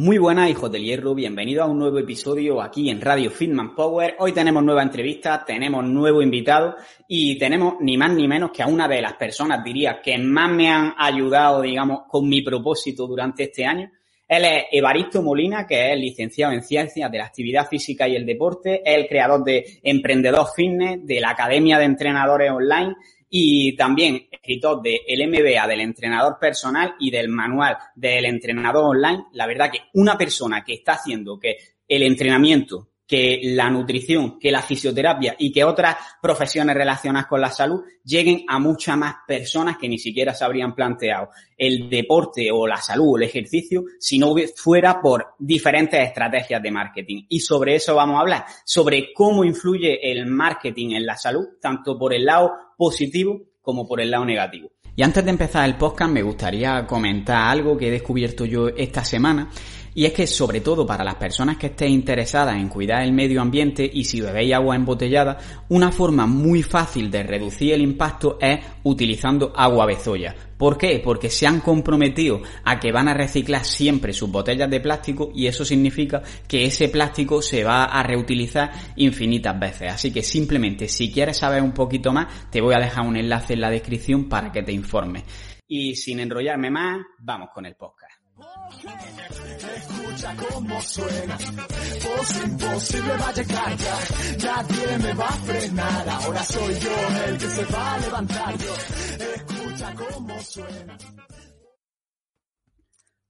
Muy buenas, hijos del hierro. Bienvenido a un nuevo episodio aquí en Radio Fitman Power. Hoy tenemos nueva entrevista, tenemos nuevo invitado y tenemos ni más ni menos que a una de las personas, diría, que más me han ayudado, digamos, con mi propósito durante este año. Él es Evaristo Molina, que es licenciado en Ciencias de la Actividad Física y el Deporte, es el creador de Emprendedor Fitness, de la Academia de Entrenadores Online y también escritor de el MBA del entrenador personal y del manual del entrenador online. La verdad que una persona que está haciendo que el entrenamiento, que la nutrición, que la fisioterapia y que otras profesiones relacionadas con la salud lleguen a muchas más personas que ni siquiera se habrían planteado el deporte o la salud o el ejercicio si no fuera por diferentes estrategias de marketing. Y sobre eso vamos a hablar, sobre cómo influye el marketing en la salud, tanto por el lado positivo como por el lado negativo. Y antes de empezar el podcast me gustaría comentar algo que he descubierto yo esta semana y es que sobre todo para las personas que estén interesadas en cuidar el medio ambiente y si bebéis agua embotellada, una forma muy fácil de reducir el impacto es utilizando agua bezoya. ¿Por qué? Porque se han comprometido a que van a reciclar siempre sus botellas de plástico y eso significa que ese plástico se va a reutilizar infinitas veces. Así que simplemente si quieres saber un poquito más, te voy a dejar un enlace en la descripción para que te informes. Y sin enrollarme más, vamos con el podcast. Escucha cómo suena, voz imposible va a llegar ya, nadie me va a frenar, ahora soy yo el que se va a levantar yo, escucha cómo suena.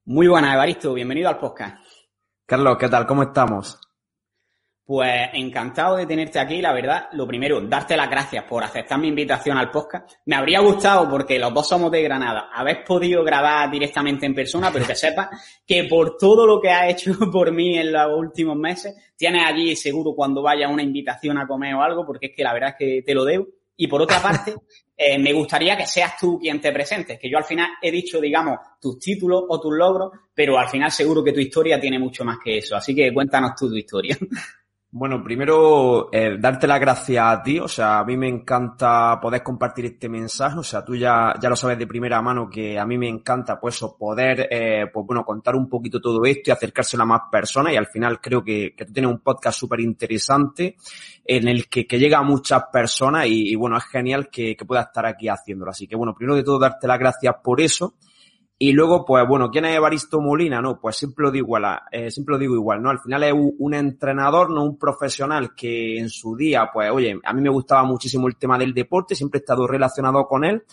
Muy buenas, Evaristo, bienvenido al podcast. Carlos, ¿qué tal? ¿Cómo estamos? Pues encantado de tenerte aquí, la verdad. Lo primero, darte las gracias por aceptar mi invitación al podcast. Me habría gustado, porque los dos somos de Granada, haber podido grabar directamente en persona, pero que sepas que por todo lo que has hecho por mí en los últimos meses, tienes allí seguro cuando vaya una invitación a comer o algo, porque es que la verdad es que te lo debo. Y por otra parte, eh, me gustaría que seas tú quien te presentes, que yo al final he dicho, digamos, tus títulos o tus logros, pero al final seguro que tu historia tiene mucho más que eso. Así que cuéntanos tú tu historia. Bueno, primero, eh, darte las gracias a ti. O sea, a mí me encanta poder compartir este mensaje. O sea, tú ya, ya lo sabes de primera mano que a mí me encanta, pues, poder, eh, pues, bueno, contar un poquito todo esto y acercárselo a más personas. Y al final creo que, que tú tienes un podcast súper interesante en el que, que, llega a muchas personas y, bueno, es genial que, que pueda estar aquí haciéndolo. Así que, bueno, primero de todo, darte las gracias por eso. Y luego, pues bueno, ¿quién es Evaristo Molina? No, pues siempre lo digo igual, eh, siempre lo digo igual, ¿no? Al final es un, entrenador, no un profesional que en su día, pues oye, a mí me gustaba muchísimo el tema del deporte, siempre he estado relacionado con él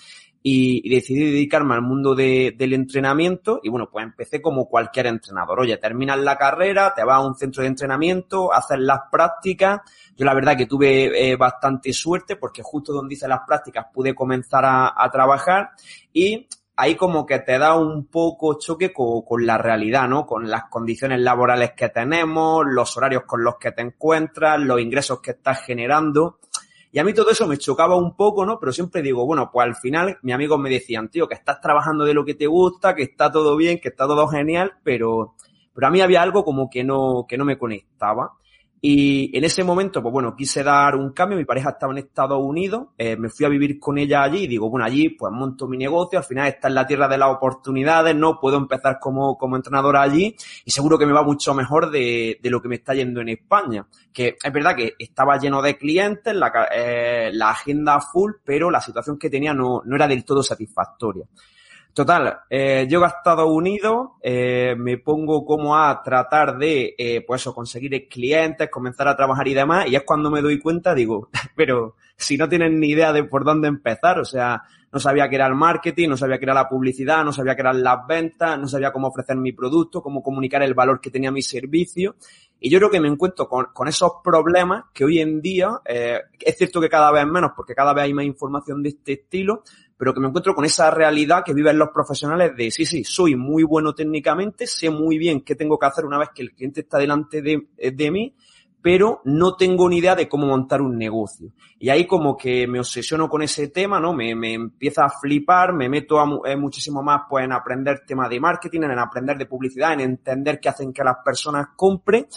y, decidí dedicarme al mundo de, del entrenamiento y bueno, pues empecé como cualquier entrenador. Oye, terminas la carrera, te vas a un centro de entrenamiento, haces las prácticas. Yo la verdad que tuve eh, bastante suerte porque justo donde hice las prácticas pude comenzar a, a trabajar y ahí como que te da un poco choque con, la realidad, ¿no? Con las condiciones laborales que tenemos, los horarios con los que te encuentras, los ingresos que estás generando. Y a mí todo eso me chocaba un poco, ¿no? Pero siempre digo, bueno, pues al final mis amigos me decían, tío, que estás trabajando de lo que te gusta, que está todo bien, que está todo genial, pero, pero a mí había algo como que no, que no me conectaba. Y en ese momento, pues bueno, quise dar un cambio, mi pareja estaba en Estados Unidos, eh, me fui a vivir con ella allí y digo, bueno, allí pues monto mi negocio, al final está en la tierra de las oportunidades, no puedo empezar como, como entrenadora allí y seguro que me va mucho mejor de, de lo que me está yendo en España. Que es verdad que estaba lleno de clientes, la, eh, la agenda full, pero la situación que tenía no, no era del todo satisfactoria. Total, eh, llego a Estados Unidos, eh, me pongo como a tratar de, eh, pues eso, conseguir clientes, comenzar a trabajar y demás, y es cuando me doy cuenta, digo, pero si no tienen ni idea de por dónde empezar, o sea, no sabía qué era el marketing, no sabía qué era la publicidad, no sabía qué eran las ventas, no sabía cómo ofrecer mi producto, cómo comunicar el valor que tenía mi servicio. Y yo creo que me encuentro con, con esos problemas que hoy en día, eh, es cierto que cada vez menos, porque cada vez hay más información de este estilo, pero que me encuentro con esa realidad que viven los profesionales de, sí, sí, soy muy bueno técnicamente, sé muy bien qué tengo que hacer una vez que el cliente está delante de, de mí, pero no tengo ni idea de cómo montar un negocio. Y ahí como que me obsesiono con ese tema, ¿no? Me, me empieza a flipar, me meto a, eh, muchísimo más pues en aprender temas de marketing, en aprender de publicidad, en entender qué hacen que las personas compren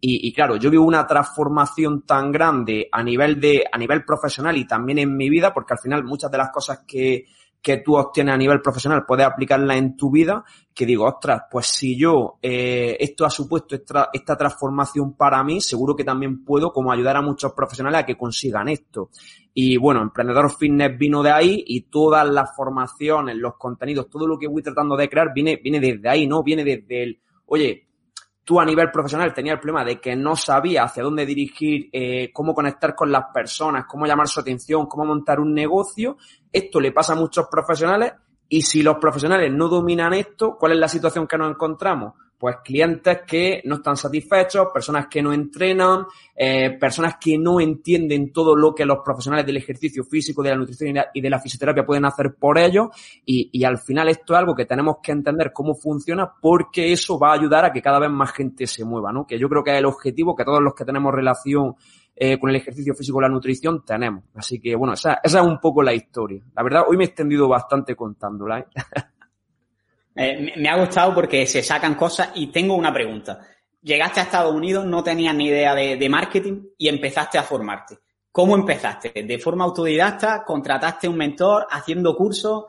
y, claro, yo vivo una transformación tan grande a nivel de, a nivel profesional y también en mi vida, porque al final muchas de las cosas que, que tú obtienes a nivel profesional, puedes aplicarla en tu vida, que digo, ostras, pues si yo, eh, esto ha supuesto esta, esta, transformación para mí, seguro que también puedo como ayudar a muchos profesionales a que consigan esto. Y bueno, Emprendedor Fitness vino de ahí y todas las formaciones, los contenidos, todo lo que voy tratando de crear viene, viene desde ahí, ¿no? Viene desde el, oye, tú a nivel profesional tenías el problema de que no sabía hacia dónde dirigir, eh, cómo conectar con las personas, cómo llamar su atención, cómo montar un negocio. Esto le pasa a muchos profesionales y si los profesionales no dominan esto, ¿cuál es la situación que nos encontramos? Pues clientes que no están satisfechos, personas que no entrenan, eh, personas que no entienden todo lo que los profesionales del ejercicio físico, de la nutrición y de la fisioterapia pueden hacer por ellos y, y al final esto es algo que tenemos que entender cómo funciona porque eso va a ayudar a que cada vez más gente se mueva, ¿no? Que yo creo que es el objetivo que todos los que tenemos relación eh, con el ejercicio físico y la nutrición tenemos. Así que bueno, esa, esa es un poco la historia. La verdad, hoy me he extendido bastante contándola. ¿eh? Eh, me ha gustado porque se sacan cosas y tengo una pregunta. Llegaste a Estados Unidos, no tenías ni idea de, marketing y empezaste a formarte. ¿Cómo empezaste? ¿De forma autodidacta? ¿Contrataste un mentor? ¿Haciendo cursos?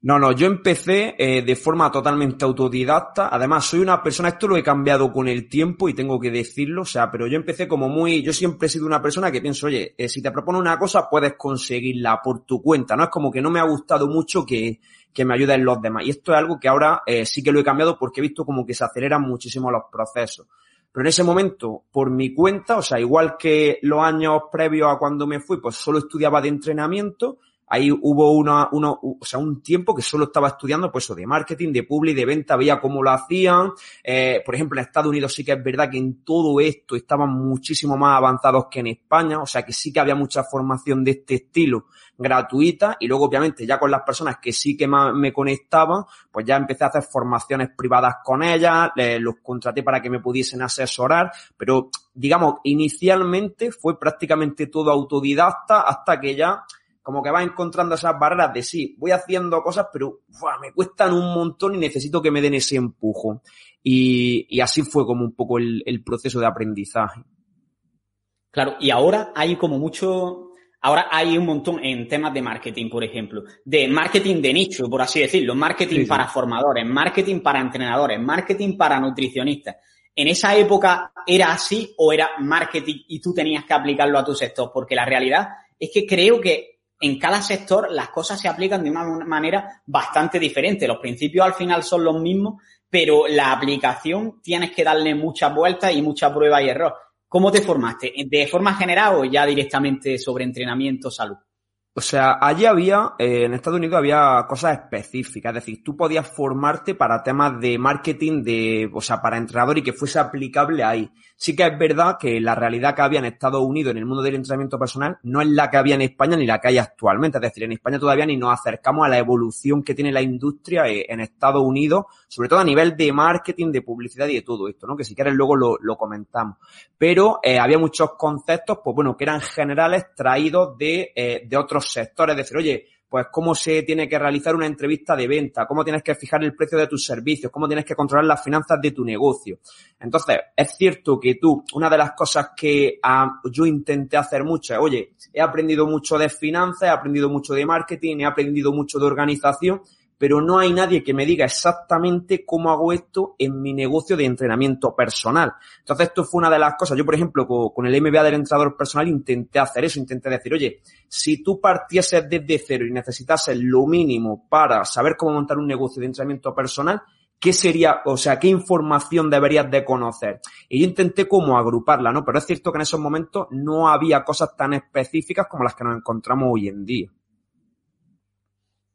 No, no, yo empecé eh, de forma totalmente autodidacta. Además, soy una persona, esto lo he cambiado con el tiempo y tengo que decirlo, o sea, pero yo empecé como muy, yo siempre he sido una persona que pienso, oye, eh, si te propone una cosa, puedes conseguirla por tu cuenta, ¿no? Es como que no me ha gustado mucho que, que me ayuden los demás. Y esto es algo que ahora eh, sí que lo he cambiado porque he visto como que se aceleran muchísimo los procesos. Pero en ese momento, por mi cuenta, o sea, igual que los años previos a cuando me fui, pues solo estudiaba de entrenamiento Ahí hubo una, uno, o sea, un tiempo que solo estaba estudiando, pues, eso de marketing, de public, de venta, veía cómo lo hacían. Eh, por ejemplo, en Estados Unidos sí que es verdad que en todo esto estaban muchísimo más avanzados que en España, o sea, que sí que había mucha formación de este estilo gratuita y luego, obviamente, ya con las personas que sí que más me conectaban, pues ya empecé a hacer formaciones privadas con ellas, los contraté para que me pudiesen asesorar, pero digamos, inicialmente fue prácticamente todo autodidacta hasta que ya como que vas encontrando esas barreras de sí, voy haciendo cosas, pero me cuestan un montón y necesito que me den ese empujo. Y, así fue como un poco el, proceso de aprendizaje. Claro, y ahora hay como mucho, ahora hay un montón en temas de marketing, por ejemplo, de marketing de nicho, por así decirlo, marketing para formadores, marketing para entrenadores, marketing para nutricionistas. ¿En esa época era así o era marketing y tú tenías que aplicarlo a tu sector? Porque la realidad es que creo que en cada sector las cosas se aplican de una manera bastante diferente. Los principios al final son los mismos, pero la aplicación tienes que darle muchas vueltas y mucha prueba y error. ¿Cómo te formaste? ¿De forma general o ya directamente sobre entrenamiento, salud? O sea, allí había, eh, en Estados Unidos había cosas específicas, es decir, tú podías formarte para temas de marketing, de, o sea, para entrenador y que fuese aplicable ahí. Sí que es verdad que la realidad que había en Estados Unidos en el mundo del entrenamiento personal no es la que había en España ni la que hay actualmente. Es decir, en España todavía ni nos acercamos a la evolución que tiene la industria eh, en Estados Unidos, sobre todo a nivel de marketing, de publicidad y de todo esto, ¿no? Que si quieres luego lo, comentamos. Pero eh, había muchos conceptos, pues bueno, que eran generales traídos de, eh, de otros sectores. Es decir, oye, pues cómo se tiene que realizar una entrevista de venta, cómo tienes que fijar el precio de tus servicios, cómo tienes que controlar las finanzas de tu negocio. Entonces, es cierto que tú, una de las cosas que ah, yo intenté hacer mucho oye, he aprendido mucho de finanzas, he aprendido mucho de marketing, he aprendido mucho de organización, pero no hay nadie que me diga exactamente cómo hago esto en mi negocio de entrenamiento personal. Entonces, esto fue una de las cosas. Yo, por ejemplo, con, el MBA del entrenador personal intenté hacer eso, intenté decir, oye, si tú partieses desde cero y necesitases lo mínimo para saber cómo montar un negocio de entrenamiento personal, ¿qué sería, o sea, qué información deberías de conocer? Y yo intenté como agruparla, ¿no? Pero es cierto que en esos momentos no había cosas tan específicas como las que nos encontramos hoy en día.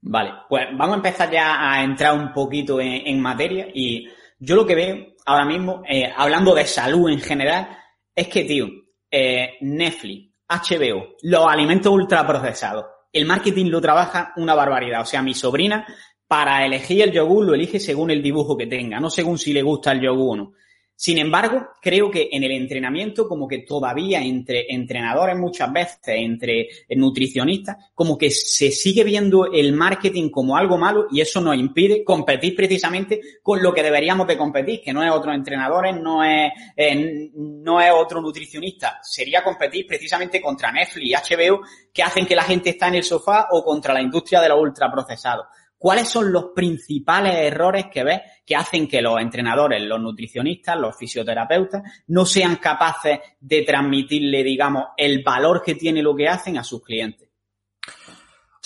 Vale, pues vamos a empezar ya a entrar un poquito en, materia y yo lo que veo ahora mismo, eh, hablando de salud en general, es que, tío, eh, Netflix, HBO, los alimentos ultraprocesados, el marketing lo trabaja una barbaridad. O sea, mi sobrina, para elegir el yogur, lo elige según el dibujo que tenga, no según si le gusta el yogur o no. Sin embargo, creo que en el entrenamiento, como que todavía entre entrenadores muchas veces, entre nutricionistas, como que se sigue viendo el marketing como algo malo y eso nos impide competir precisamente con lo que deberíamos de competir, que no es otros entrenadores, no es, eh, no es otro nutricionista. Sería competir precisamente contra Netflix y HBO, que hacen que la gente está en el sofá o contra la industria de los ultraprocesados. ¿Cuáles son los principales errores que ves que hacen que los entrenadores, los nutricionistas, los fisioterapeutas no sean capaces de transmitirle, digamos, el valor que tiene lo que hacen a sus clientes?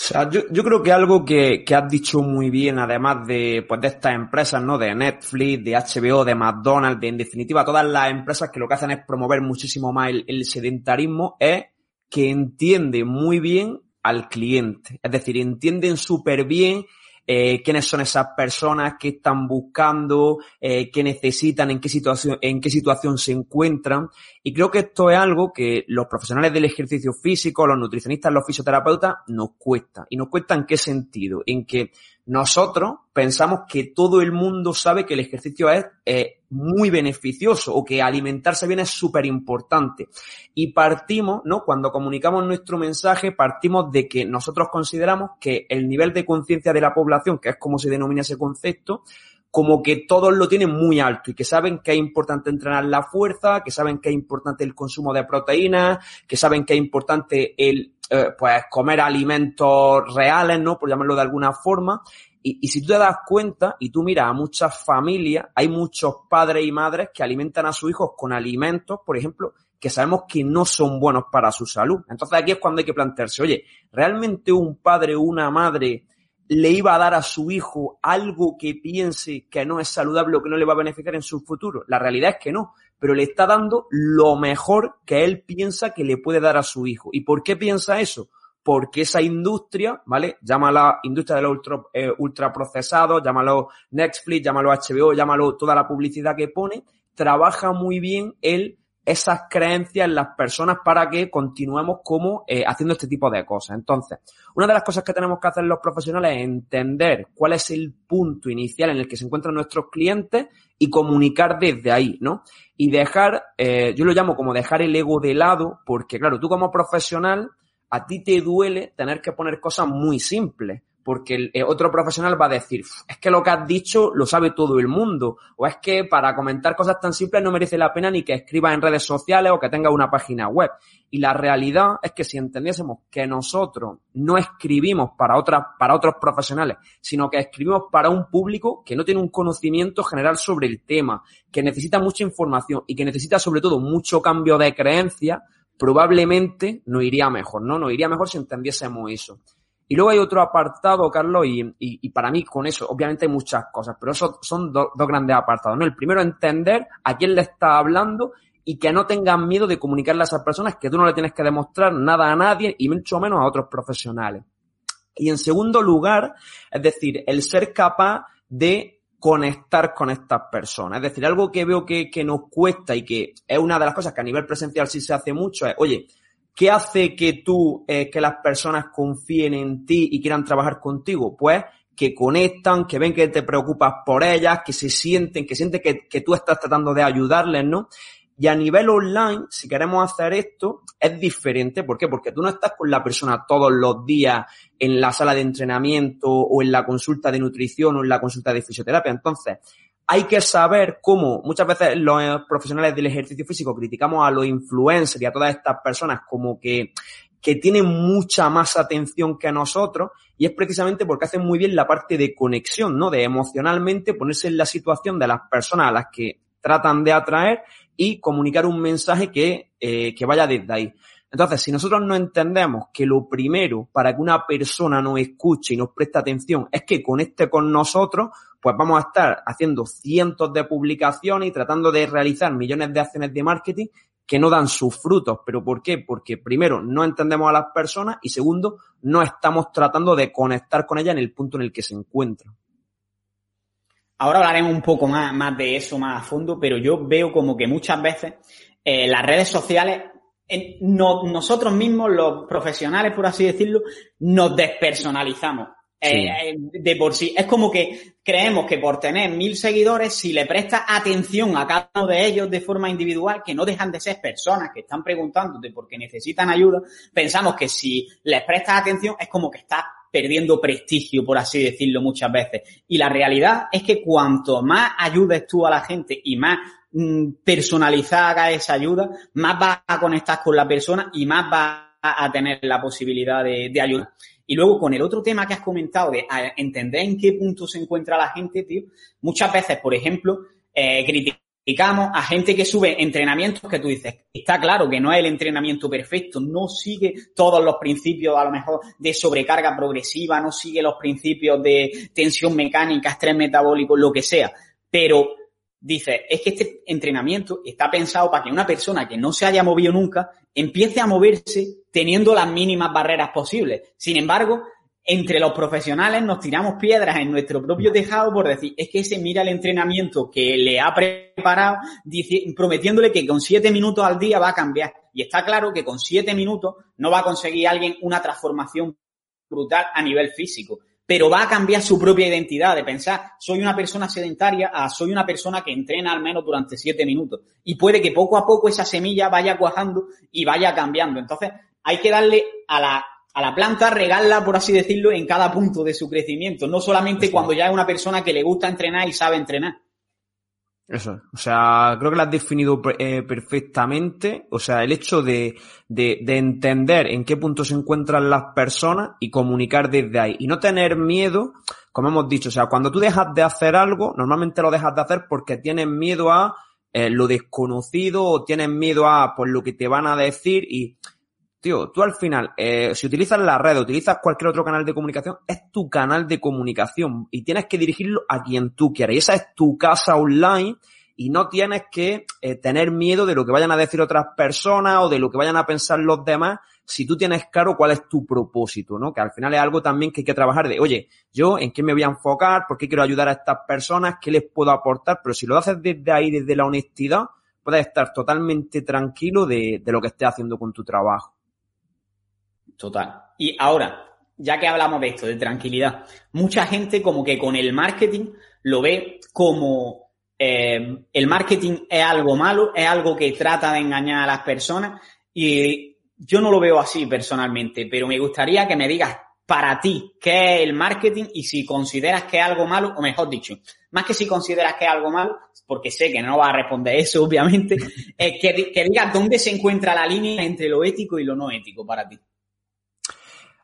O sea, yo, creo que algo que, has dicho muy bien, además de, pues, de estas empresas, ¿no? De Netflix, de HBO, de McDonald's, de, en definitiva, todas las empresas que lo que hacen es promover muchísimo más el, el sedentarismo, es que entienden muy bien al cliente. Es decir, entienden súper bien eh, quiénes son esas personas, qué están buscando, eh, qué necesitan, en qué situación, en qué situación se encuentran. Y creo que esto es algo que los profesionales del ejercicio físico, los nutricionistas, los fisioterapeutas, nos cuesta. ¿Y nos cuesta en qué sentido? En que nosotros pensamos que todo el mundo sabe que el ejercicio es muy beneficioso o que alimentarse bien es súper importante. Y partimos, ¿no? Cuando comunicamos nuestro mensaje, partimos de que nosotros consideramos que el nivel de conciencia de la población, que es como se denomina ese concepto, como que todos lo tienen muy alto y que saben que es importante entrenar la fuerza, que saben que es importante el consumo de proteínas, que saben que es importante el eh, pues comer alimentos reales, ¿no? Por llamarlo de alguna forma. Y, y, si tú te das cuenta y tú miras a muchas familias, hay muchos padres y madres que alimentan a sus hijos con alimentos, por ejemplo, que sabemos que no son buenos para su salud. Entonces aquí es cuando hay que plantearse, oye, ¿realmente un padre o una madre le iba a dar a su hijo algo que piense que no es saludable o que no le va a beneficiar en su futuro? La realidad es que no, pero le está dando lo mejor que él piensa que le puede dar a su hijo. ¿Y por qué piensa eso? Porque esa industria, ¿vale? Llámala industria de los ultra, eh, ultraprocesados, llámalo Netflix, llámalo HBO, llámalo toda la publicidad que pone, trabaja muy bien el esas creencias en las personas para que continuemos como eh, haciendo este tipo de cosas. Entonces, una de las cosas que tenemos que hacer los profesionales es entender cuál es el punto inicial en el que se encuentran nuestros clientes y comunicar desde ahí, ¿no? Y dejar, eh, yo lo llamo como dejar el ego de lado, porque claro, tú como profesional, a ti te duele tener que poner cosas muy simples porque el, eh, otro profesional va a decir, es que lo que has dicho lo sabe todo el mundo, o es que para comentar cosas tan simples no merece la pena ni que escribas en redes sociales o que tengas una página web. Y la realidad es que si entendiésemos que nosotros no escribimos para otras, para otros profesionales, sino que escribimos para un público que no tiene un conocimiento general sobre el tema, que necesita mucha información y que necesita sobre todo mucho cambio de creencia, probablemente nos iría mejor, ¿no? Nos iría mejor si entendiésemos eso. Y luego hay otro apartado, Carlos, y, y, para mí con eso, obviamente hay muchas cosas, pero esos son dos grandes apartados, ¿no? El primero, entender a quién le está hablando y que no tengan miedo de comunicarle a esas personas que tú no le tienes que demostrar nada a nadie y mucho menos a otros profesionales. Y en segundo lugar, es decir, el ser capaz de conectar con estas personas. Es decir, algo que veo que, que nos cuesta y que es una de las cosas que a nivel presencial sí se hace mucho es, oye, ¿Qué hace que tú, eh, que las personas confíen en ti y quieran trabajar contigo? Pues que conectan, que ven que te preocupas por ellas, que se sienten, que sienten que, que tú estás tratando de ayudarles, ¿no? Y a nivel online, si queremos hacer esto, es diferente. ¿Por qué? Porque tú no estás con la persona todos los días en la sala de entrenamiento o en la consulta de nutrición o en la consulta de fisioterapia. Entonces, hay que saber cómo muchas veces los profesionales del ejercicio físico criticamos a los influencers y a todas estas personas como que, que tienen mucha más atención que a nosotros y es precisamente porque hacen muy bien la parte de conexión, ¿no? De emocionalmente ponerse en la situación de las personas a las que tratan de atraer y comunicar un mensaje que, eh, que vaya desde ahí. Entonces, si nosotros no entendemos que lo primero para que una persona nos escuche y nos preste atención es que conecte con nosotros, pues vamos a estar haciendo cientos de publicaciones y tratando de realizar millones de acciones de marketing que no dan sus frutos. ¿Pero por qué? Porque primero no entendemos a las personas y segundo no estamos tratando de conectar con ellas en el punto en el que se encuentran. Ahora hablaremos un poco más, más de eso más a fondo, pero yo veo como que muchas veces eh, las redes sociales nosotros mismos, los profesionales, por así decirlo, nos despersonalizamos Eh, de por sí. Es como que creemos que por tener mil seguidores, si le prestas atención a cada uno de ellos de forma individual, que no dejan de ser personas que están preguntándote porque necesitan ayuda, pensamos que si les prestas atención es como que estás perdiendo prestigio, por así decirlo, muchas veces. Y la realidad es que cuanto más ayudes tú a la gente y más personalizada haga esa ayuda, más vas a conectar con la persona y más vas a tener la posibilidad de, de ayudar. Y luego con el otro tema que has comentado de entender en qué punto se encuentra la gente, tío, muchas veces, por ejemplo, eh, criticamos a gente que sube entrenamientos que tú dices, está claro que no es el entrenamiento perfecto, no sigue todos los principios a lo mejor de sobrecarga progresiva, no sigue los principios de tensión mecánica, estrés metabólico, lo que sea. Pero dice, es que este entrenamiento está pensado para que una persona que no se haya movido nunca empiece a moverse teniendo las mínimas barreras posibles. Sin embargo, entre los profesionales nos tiramos piedras en nuestro propio tejado por decir, es que ese mira el entrenamiento que le ha preparado, prometiéndole que con siete minutos al día va a cambiar. Y está claro que con siete minutos no va a conseguir alguien una transformación brutal a nivel físico pero va a cambiar su propia identidad de pensar, soy una persona sedentaria a soy una persona que entrena al menos durante siete minutos. Y puede que poco a poco esa semilla vaya cuajando y vaya cambiando. Entonces, hay que darle a la, a la planta, regarla, por así decirlo, en cada punto de su crecimiento, no solamente cuando ya es una persona que le gusta entrenar y sabe entrenar. Eso, o sea, creo que lo has definido eh, perfectamente. O sea, el hecho de, de, de, entender en qué punto se encuentran las personas y comunicar desde ahí. Y no tener miedo, como hemos dicho, o sea, cuando tú dejas de hacer algo, normalmente lo dejas de hacer porque tienes miedo a eh, lo desconocido o tienes miedo a por lo que te van a decir y tío, tú al final, eh, si utilizas la red, utilizas cualquier otro canal de comunicación, es tu canal de comunicación y tienes que dirigirlo a quien tú quieras. Y esa es tu casa online y no tienes que eh, tener miedo de lo que vayan a decir otras personas o de lo que vayan a pensar los demás si tú tienes claro cuál es tu propósito, ¿no? Que al final es algo también que hay que trabajar de, oye, yo en qué me voy a enfocar, por qué quiero ayudar a estas personas, qué les puedo aportar, pero si lo haces desde ahí, desde la honestidad, puedes estar totalmente tranquilo de, de lo que estés haciendo con tu trabajo. Total. Y ahora, ya que hablamos de esto, de tranquilidad, mucha gente como que con el marketing lo ve como eh, el marketing es algo malo, es algo que trata de engañar a las personas y yo no lo veo así personalmente, pero me gustaría que me digas para ti qué es el marketing y si consideras que es algo malo, o mejor dicho, más que si consideras que es algo malo, porque sé que no va a responder eso, obviamente, es que, que digas dónde se encuentra la línea entre lo ético y lo no ético para ti.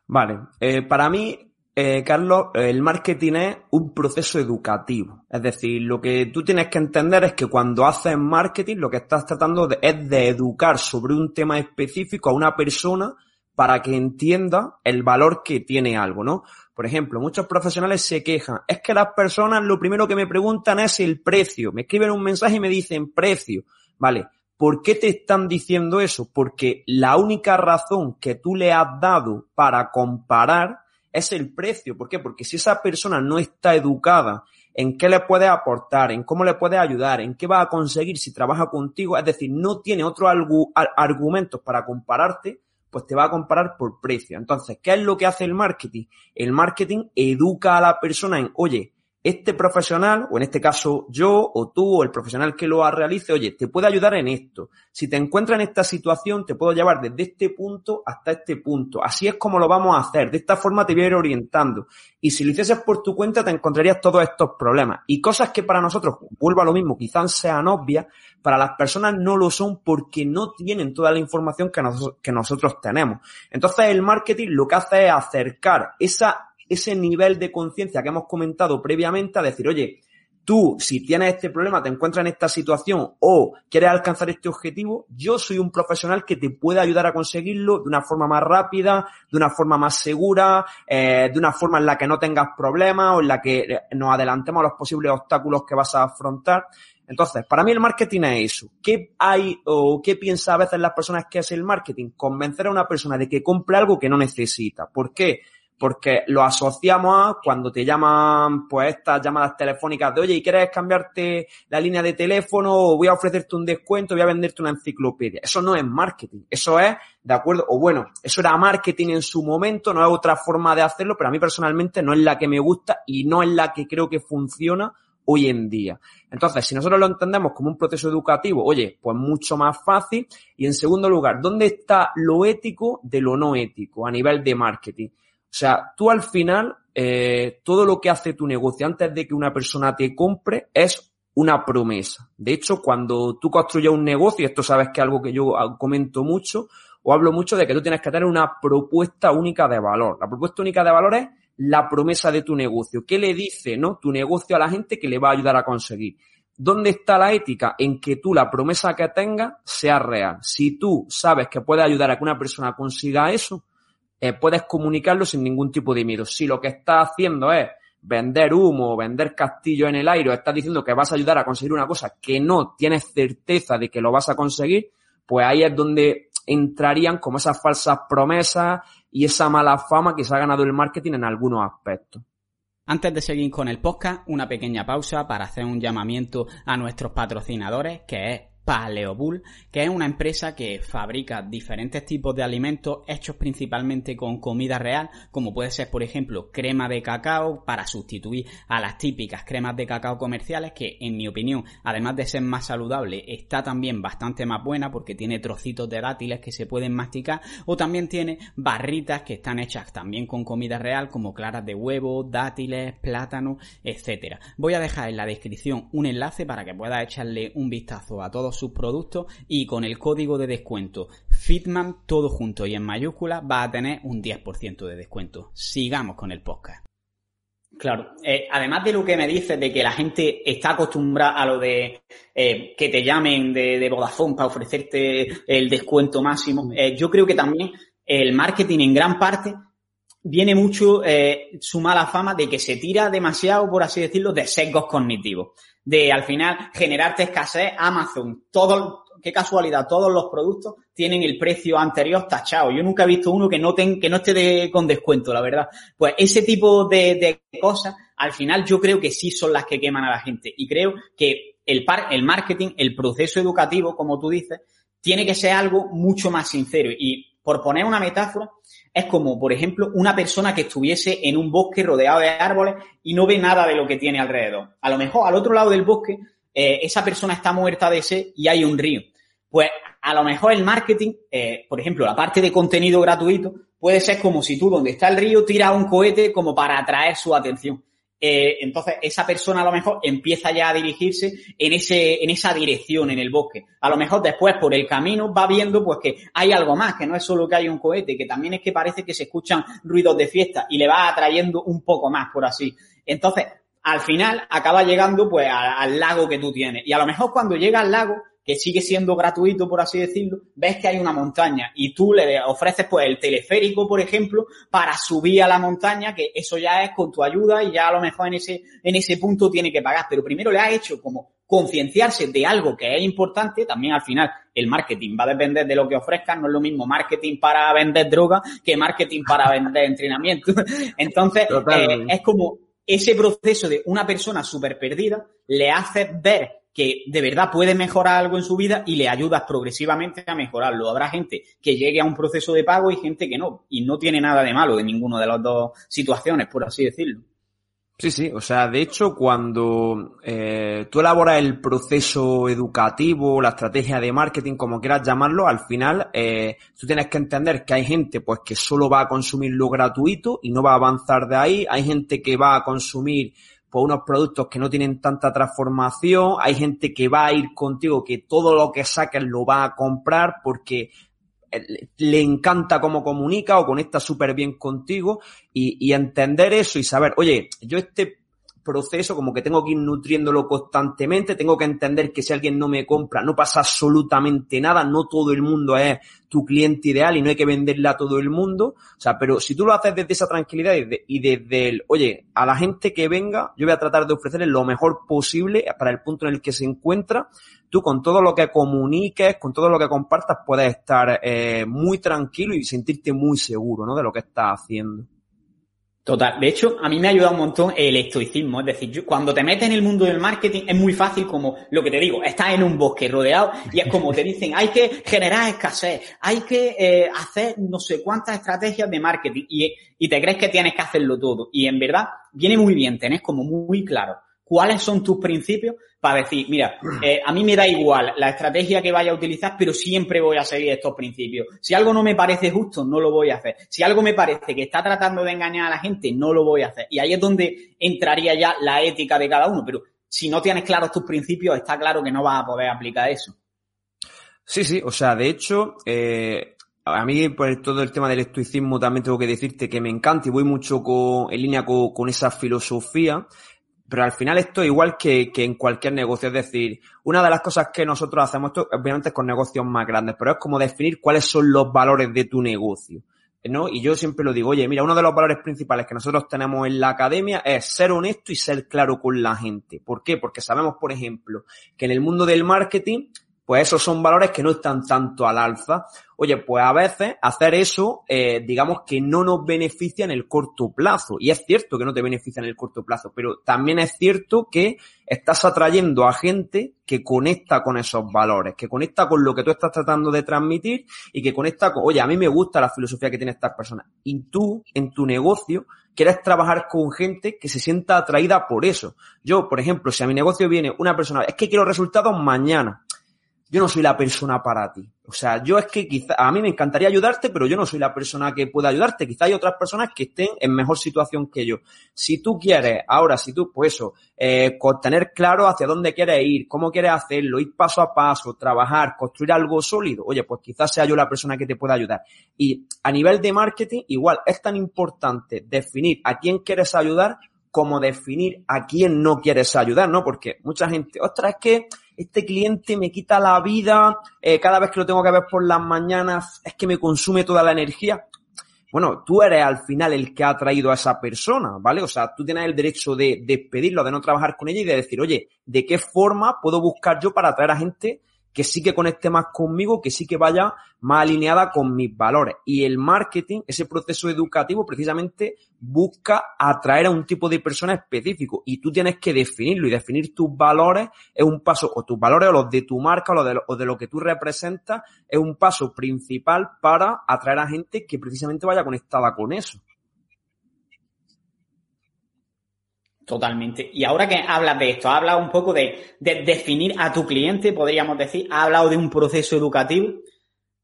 Vale, eh, para mí, eh, Carlos, el marketing es un proceso educativo. Es decir, lo que tú tienes que entender es que cuando haces marketing, lo que estás tratando de, es de educar sobre un tema específico a una persona para que entienda el valor que tiene algo, ¿no? Por ejemplo, muchos profesionales se quejan. Es que las personas lo primero que me preguntan es el precio. Me escriben un mensaje y me dicen precio. Vale, ¿Por qué te están diciendo eso? Porque la única razón que tú le has dado para comparar es el precio. ¿Por qué? Porque si esa persona no está educada en qué le puede aportar, en cómo le puede ayudar, en qué va a conseguir si trabaja contigo, es decir, no tiene otros argumentos para compararte, pues te va a comparar por precio. Entonces, ¿qué es lo que hace el marketing? El marketing educa a la persona en, oye, este profesional, o en este caso yo, o tú, o el profesional que lo realice, oye, te puede ayudar en esto. Si te encuentras en esta situación, te puedo llevar desde este punto hasta este punto. Así es como lo vamos a hacer. De esta forma te voy a ir orientando. Y si lo hicieses por tu cuenta, te encontrarías todos estos problemas. Y cosas que para nosotros, vuelvo a lo mismo, quizás sean obvias, para las personas no lo son porque no tienen toda la información que, que nosotros tenemos. Entonces el marketing lo que hace es acercar esa ese nivel de conciencia que hemos comentado previamente a decir, oye, tú, si tienes este problema, te encuentras en esta situación o quieres alcanzar este objetivo, yo soy un profesional que te puede ayudar a conseguirlo de una forma más rápida, de una forma más segura, eh, de una forma en la que no tengas problemas o en la que eh, nos adelantemos a los posibles obstáculos que vas a afrontar. Entonces, para mí el marketing es eso. ¿Qué hay o qué piensa a veces las personas que es el marketing? Convencer a una persona de que compre algo que no necesita. ¿Por qué? Porque lo asociamos a cuando te llaman, pues, estas llamadas telefónicas de, oye, ¿y quieres cambiarte la línea de teléfono? O voy a ofrecerte un descuento, voy a venderte una enciclopedia. Eso no es marketing. Eso es, de acuerdo, o bueno, eso era marketing en su momento, no es otra forma de hacerlo, pero a mí personalmente no es la que me gusta y no es la que creo que funciona hoy en día. Entonces, si nosotros lo entendemos como un proceso educativo, oye, pues mucho más fácil. Y en segundo lugar, ¿dónde está lo ético de lo no ético a nivel de marketing? O sea, tú al final, eh, todo lo que hace tu negocio antes de que una persona te compre es una promesa. De hecho, cuando tú construyes un negocio, esto sabes que es algo que yo comento mucho, o hablo mucho de que tú tienes que tener una propuesta única de valor. La propuesta única de valor es la promesa de tu negocio. ¿Qué le dice, no, tu negocio a la gente que le va a ayudar a conseguir? ¿Dónde está la ética? En que tú la promesa que tengas sea real. Si tú sabes que puedes ayudar a que una persona consiga eso, eh, puedes comunicarlo sin ningún tipo de miedo. Si lo que estás haciendo es vender humo, vender castillo en el aire, o estás diciendo que vas a ayudar a conseguir una cosa que no tienes certeza de que lo vas a conseguir, pues ahí es donde entrarían como esas falsas promesas y esa mala fama que se ha ganado el marketing en algunos aspectos. Antes de seguir con el podcast, una pequeña pausa para hacer un llamamiento a nuestros patrocinadores, que es Paleobull, que es una empresa que fabrica diferentes tipos de alimentos hechos principalmente con comida real, como puede ser, por ejemplo, crema de cacao para sustituir a las típicas cremas de cacao comerciales, que en mi opinión, además de ser más saludable, está también bastante más buena porque tiene trocitos de dátiles que se pueden masticar, o también tiene barritas que están hechas también con comida real, como claras de huevo, dátiles, plátano, etcétera. Voy a dejar en la descripción un enlace para que puedas echarle un vistazo a todos sus productos y con el código de descuento Fitman todo junto y en mayúscula va a tener un 10% de descuento. Sigamos con el podcast. Claro, eh, además de lo que me dices de que la gente está acostumbrada a lo de eh, que te llamen de, de, para ofrecerte el descuento máximo, eh, yo creo que también el marketing en gran parte viene mucho su mala fama de que se tira demasiado, por así decirlo, de sesgos cognitivos de al final generarte escasez, Amazon, todo, qué casualidad, todos los productos tienen el precio anterior tachado. Yo nunca he visto uno que no, ten, que no esté con descuento, la verdad. Pues ese tipo de, de, cosas, al final yo creo que sí son las que queman a la gente. Y creo que el, par, el marketing, el proceso educativo, como tú dices, tiene que ser algo mucho más sincero. Y por poner una metáfora, es como, por ejemplo, una persona que estuviese en un bosque rodeado de árboles y no ve nada de lo que tiene alrededor. A lo mejor al otro lado del bosque, eh, esa persona está muerta de sed y hay un río. Pues a lo mejor el marketing, eh, por ejemplo, la parte de contenido gratuito, puede ser como si tú donde está el río tiras un cohete como para atraer su atención. Eh, entonces esa persona a lo mejor empieza ya a dirigirse en ese, en esa dirección en el bosque. A lo mejor después por el camino va viendo pues que hay algo más, que no es solo que hay un cohete, que también es que parece que se escuchan ruidos de fiesta y le va atrayendo un poco más, por así. Entonces, al final acaba llegando pues al lago que tú tienes. Y a lo mejor cuando llega al lago, que sigue siendo gratuito, por así decirlo, ves que hay una montaña y tú le ofreces pues el teleférico, por ejemplo, para subir a la montaña, que eso ya es con tu ayuda y ya a lo mejor en ese, en ese punto tiene que pagar. Pero primero le has hecho como concienciarse de algo que es importante, también al final el marketing va a depender de lo que ofrezcan, no es lo mismo marketing para vender droga que marketing para vender entrenamiento. Entonces, eh, es como ese proceso de una persona súper perdida le hace ver que de verdad puede mejorar algo en su vida y le ayudas progresivamente a mejorarlo. Habrá gente que llegue a un proceso de pago y gente que no. Y no tiene nada de malo de ninguna de las dos situaciones, por así decirlo. Sí, sí, o sea, de hecho, cuando eh, tú elaboras el proceso educativo, la estrategia de marketing, como quieras llamarlo, al final eh, tú tienes que entender que hay gente pues que solo va a consumir lo gratuito y no va a avanzar de ahí, hay gente que va a consumir pues unos productos que no tienen tanta transformación, hay gente que va a ir contigo, que todo lo que saques lo va a comprar porque eh, le encanta cómo comunica o conecta súper bien contigo. Y, y entender eso y saber, oye, yo este proceso, como que tengo que ir nutriéndolo constantemente, tengo que entender que si alguien no me compra, no pasa absolutamente nada, no todo el mundo es tu cliente ideal y no hay que venderle a todo el mundo, o sea, pero si tú lo haces desde esa tranquilidad y, desde el, oye, a la gente que venga, yo voy a tratar de ofrecerle lo mejor posible para el punto en el que se encuentra, tú con todo lo que comuniques, con todo lo que compartas, puedes estar eh, muy tranquilo y sentirte muy seguro, ¿no? De lo que estás haciendo. Total. De hecho, a mí me ha ayudado un montón el estoicismo. Es decir, cuando te metes en el mundo del marketing es muy fácil como lo que te digo, estás en un bosque rodeado y es como te dicen, hay que generar escasez, hay que eh, hacer no sé cuántas estrategias de marketing y, y te crees que tienes que hacerlo todo. Y en verdad viene muy bien, tenés como muy claro cuáles son tus principios para decir, mira, eh, a mí me da igual la estrategia que vaya a utilizar, pero siempre voy a seguir estos principios. Si algo no me parece justo, no lo voy a hacer. Si algo me parece que está tratando de engañar a la gente, no lo voy a hacer. Y ahí es donde entraría ya la ética de cada uno. Pero si no tienes claros tus principios, está claro que no vas a poder aplicar eso. Sí, sí, o sea, de hecho, eh, a mí por todo el tema del estoicismo también tengo que decirte que me encanta y voy mucho en línea con, con esa filosofía pero al final esto es igual que, que, en cualquier negocio. Es decir, una de las cosas que nosotros hacemos, esto obviamente es con negocios más grandes, pero es como definir cuáles son los valores de tu negocio. ¿no? Y yo siempre lo digo, oye, mira, uno de los valores principales que nosotros tenemos en la academia es ser honesto y ser claro con la gente. ¿Por qué? Porque sabemos, por ejemplo, que en el mundo del marketing pues esos son valores que no están tanto al alza. Oye, pues a veces hacer eso, eh, digamos que no nos beneficia en el corto plazo. Y es cierto que no te beneficia en el corto plazo, pero también es cierto que estás atrayendo a gente que conecta con esos valores, que conecta con lo que tú estás tratando de transmitir y que conecta con, oye, a mí me gusta la filosofía que tiene estas personas. Y tú, en tu negocio, quieres trabajar con gente que se sienta atraída por eso. Yo, por ejemplo, si a mi negocio viene una persona, es que quiero resultados mañana yo no soy la persona para ti. O sea, yo es que quizá, a mí me encantaría ayudarte, pero yo no soy la persona que pueda ayudarte. Quizá hay otras personas que estén en mejor situación que yo. Si tú quieres, ahora, si tú, pues eso, eh, tener claro hacia dónde quieres ir, cómo quieres hacerlo, ir paso a paso, trabajar, construir algo sólido, oye, pues quizás sea yo la persona que te pueda ayudar. Y a nivel de marketing, igual, es tan importante definir a quién quieres ayudar como definir a quién no quieres ayudar, ¿no? Porque mucha gente, ostras, es que este cliente me quita la vida, eh, cada vez que lo tengo que ver por las mañanas es que me consume toda la energía. Bueno, tú eres al final el que ha traído a esa persona, ¿vale? O sea, tú tienes el derecho de despedirlo, de no trabajar con ella y de decir, oye, ¿de qué forma puedo buscar yo para atraer a gente que sí que conecte más conmigo, que sí que vaya más alineada con mis valores. Y el marketing, ese proceso educativo, precisamente busca atraer a un tipo de persona específico y tú tienes que definirlo y definir tus valores es un paso, o tus valores o los de tu marca o, de lo, o de lo que tú representas, es un paso principal para atraer a gente que precisamente vaya conectada con eso. Totalmente. Y ahora que hablas de esto, has hablado un poco de, definir a tu cliente, podríamos decir, has hablado de un proceso educativo.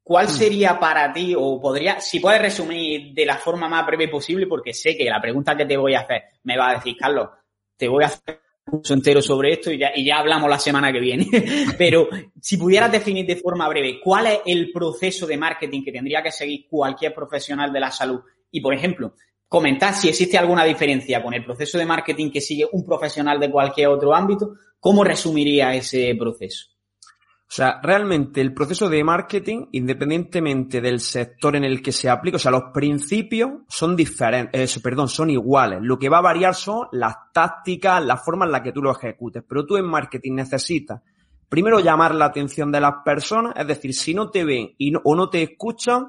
¿Cuál mm. sería para ti, o podría, si puedes resumir de la forma más breve posible, porque sé que la pregunta que te voy a hacer me va a decir, Carlos, te voy a hacer un curso entero sobre esto y ya, y ya hablamos la semana que viene. Pero si pudieras definir de forma breve, ¿cuál es el proceso de marketing que tendría que seguir cualquier profesional de la salud? Y, por ejemplo, comentar si existe alguna diferencia con el proceso de marketing que sigue un profesional de cualquier otro ámbito. ¿Cómo resumiría ese proceso? O sea, realmente el proceso de marketing, independientemente del sector en el que se aplica, o sea, los principios son diferentes, eh, perdón, son iguales. Lo que va a variar son las tácticas, la forma en la que tú lo ejecutes. Pero tú en marketing necesitas primero llamar la atención de las personas, es decir, si no te ven y o no te escuchan,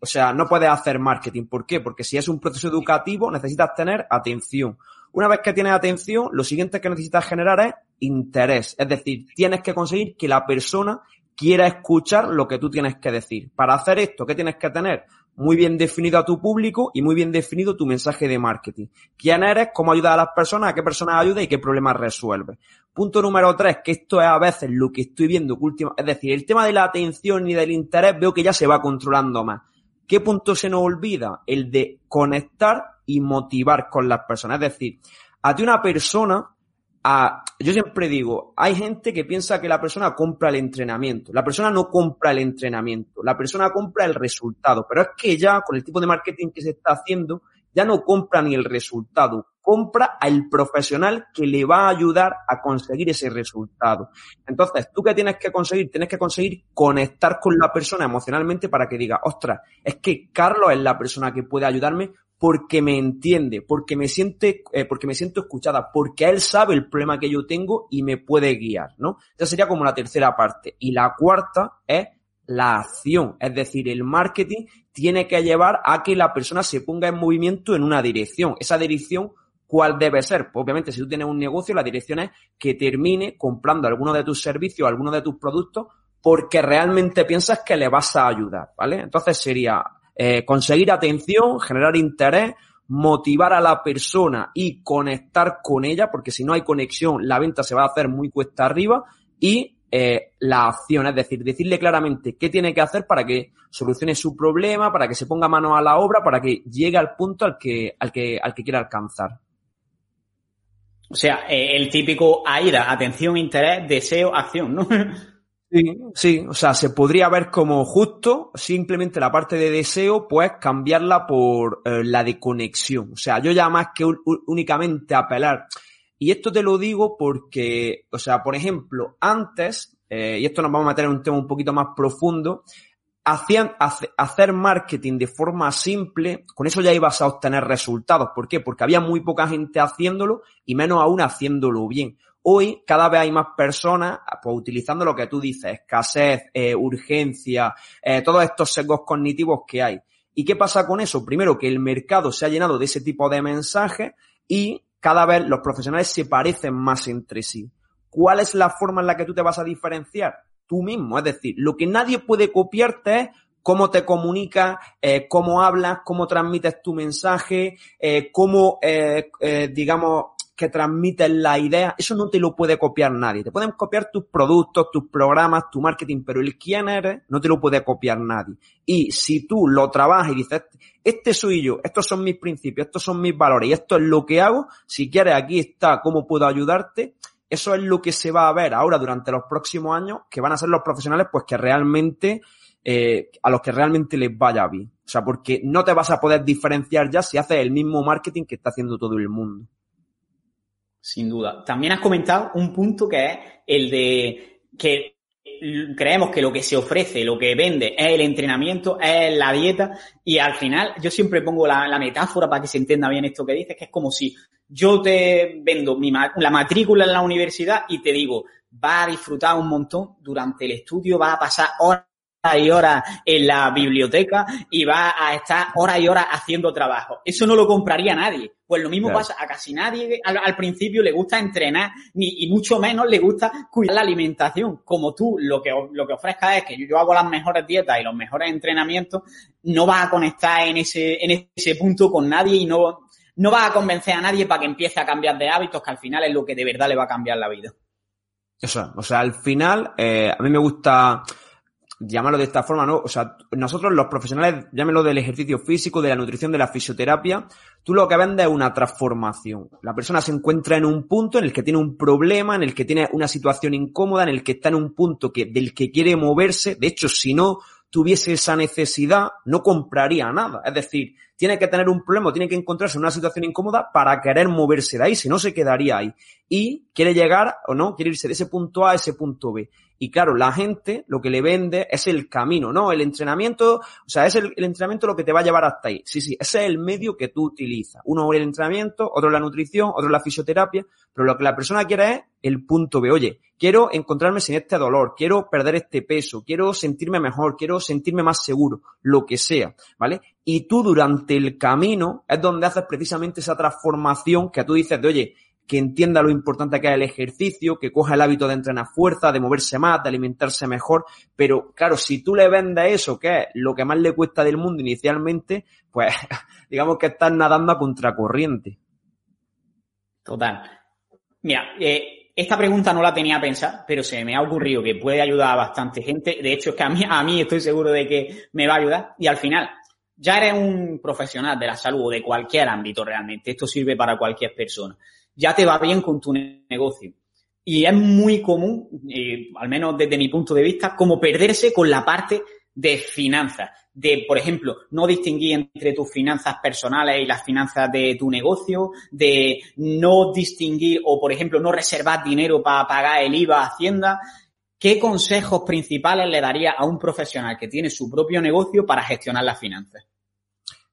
o sea, no puedes hacer marketing. ¿Por qué? Porque si es un proceso educativo, necesitas tener atención. Una vez que tienes atención, lo siguiente que necesitas generar es interés. Es decir, tienes que conseguir que la persona quiera escuchar lo que tú tienes que decir. Para hacer esto, ¿qué tienes que tener? Muy bien definido a tu público y muy bien definido tu mensaje de marketing. ¿Quién eres? ¿Cómo ayudas a las personas? ¿A qué personas ayudas y qué problemas resuelve? Punto número tres, que esto es a veces lo que estoy viendo que último, es decir, el tema de la atención y del interés veo que ya se va controlando más. ¿Qué punto se nos olvida? El de conectar y motivar con las personas. Es decir, a ti una persona, a, yo siempre digo, hay gente que piensa que la persona compra el entrenamiento. La persona no compra el entrenamiento, la persona compra el resultado. Pero es que ya con el tipo de marketing que se está haciendo, ya no compra ni el resultado, compra al profesional que le va a ayudar a conseguir ese resultado. Entonces, ¿tú qué tienes que conseguir? Tienes que conseguir conectar con la persona emocionalmente para que diga, ostras, es que Carlos es la persona que puede ayudarme porque me entiende, porque me siente, eh, porque me siento escuchada, porque él sabe el problema que yo tengo y me puede guiar, ¿no? Esa sería como la tercera parte. Y la cuarta es la acción. Es decir, el marketing tiene que llevar a que la persona se ponga en movimiento en una dirección. Esa dirección, ¿cuál debe ser? Pues obviamente, si tú tienes un negocio, la dirección es que termine comprando alguno de tus servicios, alguno de tus productos, porque realmente piensas que le vas a ayudar, ¿vale? Entonces sería eh, conseguir atención, generar interés, motivar a la persona y conectar con ella, porque si no hay conexión, la venta se va a hacer muy cuesta arriba y eh, la acción, es decir, decirle claramente qué tiene que hacer para que solucione su problema, para que se ponga mano a la obra, para que llegue al punto al que, al que, al que quiera alcanzar. O sea, eh, el típico AIDA, atención, interés, deseo, acción, ¿no? Sí, sí, o sea, se podría ver como justo simplemente la parte de deseo, pues cambiarla por eh, la de conexión. O sea, yo ya más que únicamente apelar. Y esto te lo digo porque, o sea, por ejemplo, antes, eh, y esto nos vamos a meter en un tema un poquito más profundo, hacían, hacer marketing de forma simple, con eso ya ibas a obtener resultados. ¿Por qué? Porque había muy poca gente haciéndolo y menos aún haciéndolo bien. Hoy cada vez hay más personas pues, utilizando lo que tú dices, escasez, eh, urgencia, eh, todos estos sesgos cognitivos que hay. ¿Y qué pasa con eso? Primero que el mercado se ha llenado de ese tipo de mensajes y cada vez los profesionales se parecen más entre sí. ¿Cuál es la forma en la que tú te vas a diferenciar? Tú mismo. Es decir, lo que nadie puede copiarte es cómo te comunicas, eh, cómo hablas, cómo transmites tu mensaje, eh, cómo, eh, digamos, que transmiten la idea, eso no te lo puede copiar nadie. Te pueden copiar tus productos, tus programas, tu marketing, pero el quién eres no te lo puede copiar nadie. Y si tú lo trabajas y dices, este soy yo, estos son mis principios, estos son mis valores y esto es lo que hago, si quieres aquí está cómo puedo ayudarte, eso es lo que se va a ver ahora durante los próximos años, que van a ser los profesionales pues que realmente, eh, a los que realmente les vaya bien. O sea, porque no te vas a poder diferenciar ya si haces el mismo marketing que está haciendo todo el mundo. Sin duda. También has comentado un punto que es el de que creemos que lo que se ofrece, lo que vende es el entrenamiento, es la dieta y al final yo siempre pongo la, metáfora para que se entienda bien esto que dices, que es como si yo te vendo la matrícula en la universidad y te digo, va a disfrutar un montón durante el estudio, va a pasar horas y horas en la biblioteca y va a estar horas y horas haciendo trabajo. Eso no lo compraría nadie. Pues lo mismo pasa a casi nadie. Al, principio le gusta entrenar ni, y mucho menos le gusta cuidar la alimentación. Como tú lo que, lo que ofrezcas es que yo, hago las mejores dietas y los mejores entrenamientos, no vas a conectar en ese, en ese punto con nadie y no, no vas a convencer a nadie para que empiece a cambiar de hábitos, que al final es lo que de verdad le va a cambiar la vida. Eso, o sea, al final, eh, a mí me gusta llamarlo de esta forma, ¿no? O sea, nosotros los profesionales, llámelo del ejercicio físico, de la nutrición, de la fisioterapia, tú lo que vendes es una transformación. La persona se encuentra en un punto en el que tiene un problema, en el que tiene una situación incómoda, en el que está en un punto que, del que quiere moverse. De hecho, si no tuviese esa necesidad, no compraría nada. Es decir, tiene que tener un problema, tiene que encontrarse en una situación incómoda para querer moverse de ahí, si no se quedaría ahí. Y quiere llegar o no, quiere irse de ese punto A a ese punto B. Y claro, la gente lo que le vende es el camino, ¿no? El entrenamiento, o sea, es el, entrenamiento lo que te va a llevar hasta ahí. Sí, sí, ese es el medio que tú utilizas. Uno el entrenamiento, otro la nutrición, otro la fisioterapia, pero lo que la persona quiere es el punto B. Oye, quiero encontrarme sin este dolor, quiero perder este peso, quiero sentirme mejor, quiero sentirme más seguro, lo que sea, ¿vale? Y tú durante el camino es donde haces precisamente esa transformación que tú dices de, oye, que entienda lo importante que es el ejercicio, que coja el hábito de entrenar fuerza, de moverse más, de alimentarse mejor. Pero claro, si tú le vendes eso, que es lo que más le cuesta del mundo inicialmente, pues digamos que estás nadando a contracorriente. Total. Mira, eh, esta pregunta no la tenía pensada, pero se me ha ocurrido que puede ayudar a bastante gente. De hecho, es que a mí, a mí estoy seguro de que me va a ayudar. Y al final, ya eres un profesional de la salud o de cualquier ámbito realmente. Esto sirve para cualquier persona ya te va bien con tu negocio. Y es muy común, al menos desde mi punto de vista, como perderse con la parte de finanzas. De, por ejemplo, no distinguir entre tus finanzas personales y las finanzas de tu negocio, de no distinguir o, por ejemplo, no reservar dinero para pagar el IVA a Hacienda. ¿Qué consejos principales le daría a un profesional que tiene su propio negocio para gestionar las finanzas?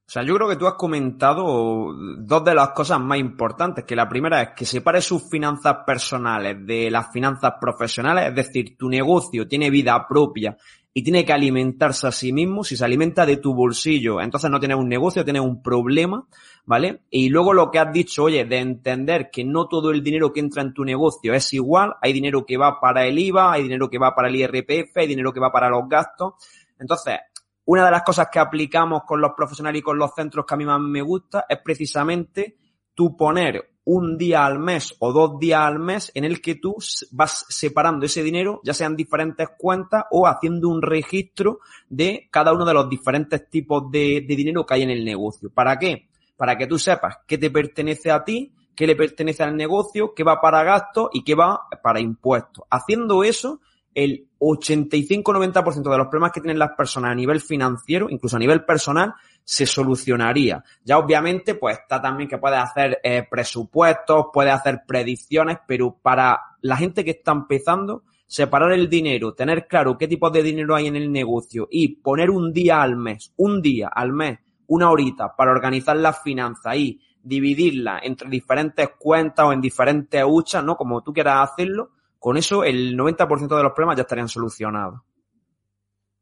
O sea, yo creo que tú has comentado dos de las cosas más importantes, que la primera es que separe sus finanzas personales de las finanzas profesionales, es decir, tu negocio tiene vida propia y tiene que alimentarse a sí mismo. Si se alimenta de tu bolsillo, entonces no tienes un negocio, tienes un problema, ¿vale? Y luego lo que has dicho, oye, de entender que no todo el dinero que entra en tu negocio es igual. Hay dinero que va para el IVA, hay dinero que va para el IRPF, hay dinero que va para los gastos. Entonces, una de las cosas que aplicamos con los profesionales y con los centros que a mí más me gusta es precisamente tú poner un día al mes o dos días al mes en el que tú vas separando ese dinero, ya sean diferentes cuentas o haciendo un registro de cada uno de los diferentes tipos de, dinero que hay en el negocio. ¿Para qué? Para que tú sepas qué te pertenece a ti, qué le pertenece al negocio, qué va para gastos y qué va para impuestos. Haciendo eso, el 85-90% de los problemas que tienen las personas a nivel financiero, incluso a nivel personal, se solucionaría. Ya obviamente, pues está también que puedes hacer eh, presupuestos, puedes hacer predicciones, pero para la gente que está empezando, separar el dinero, tener claro qué tipo de dinero hay en el negocio y poner un día al mes, un día al mes, una horita para organizar las finanzas y dividirla entre diferentes cuentas o en diferentes huchas, ¿no? Como tú quieras hacerlo, con eso el 90% de los problemas ya estarían solucionados.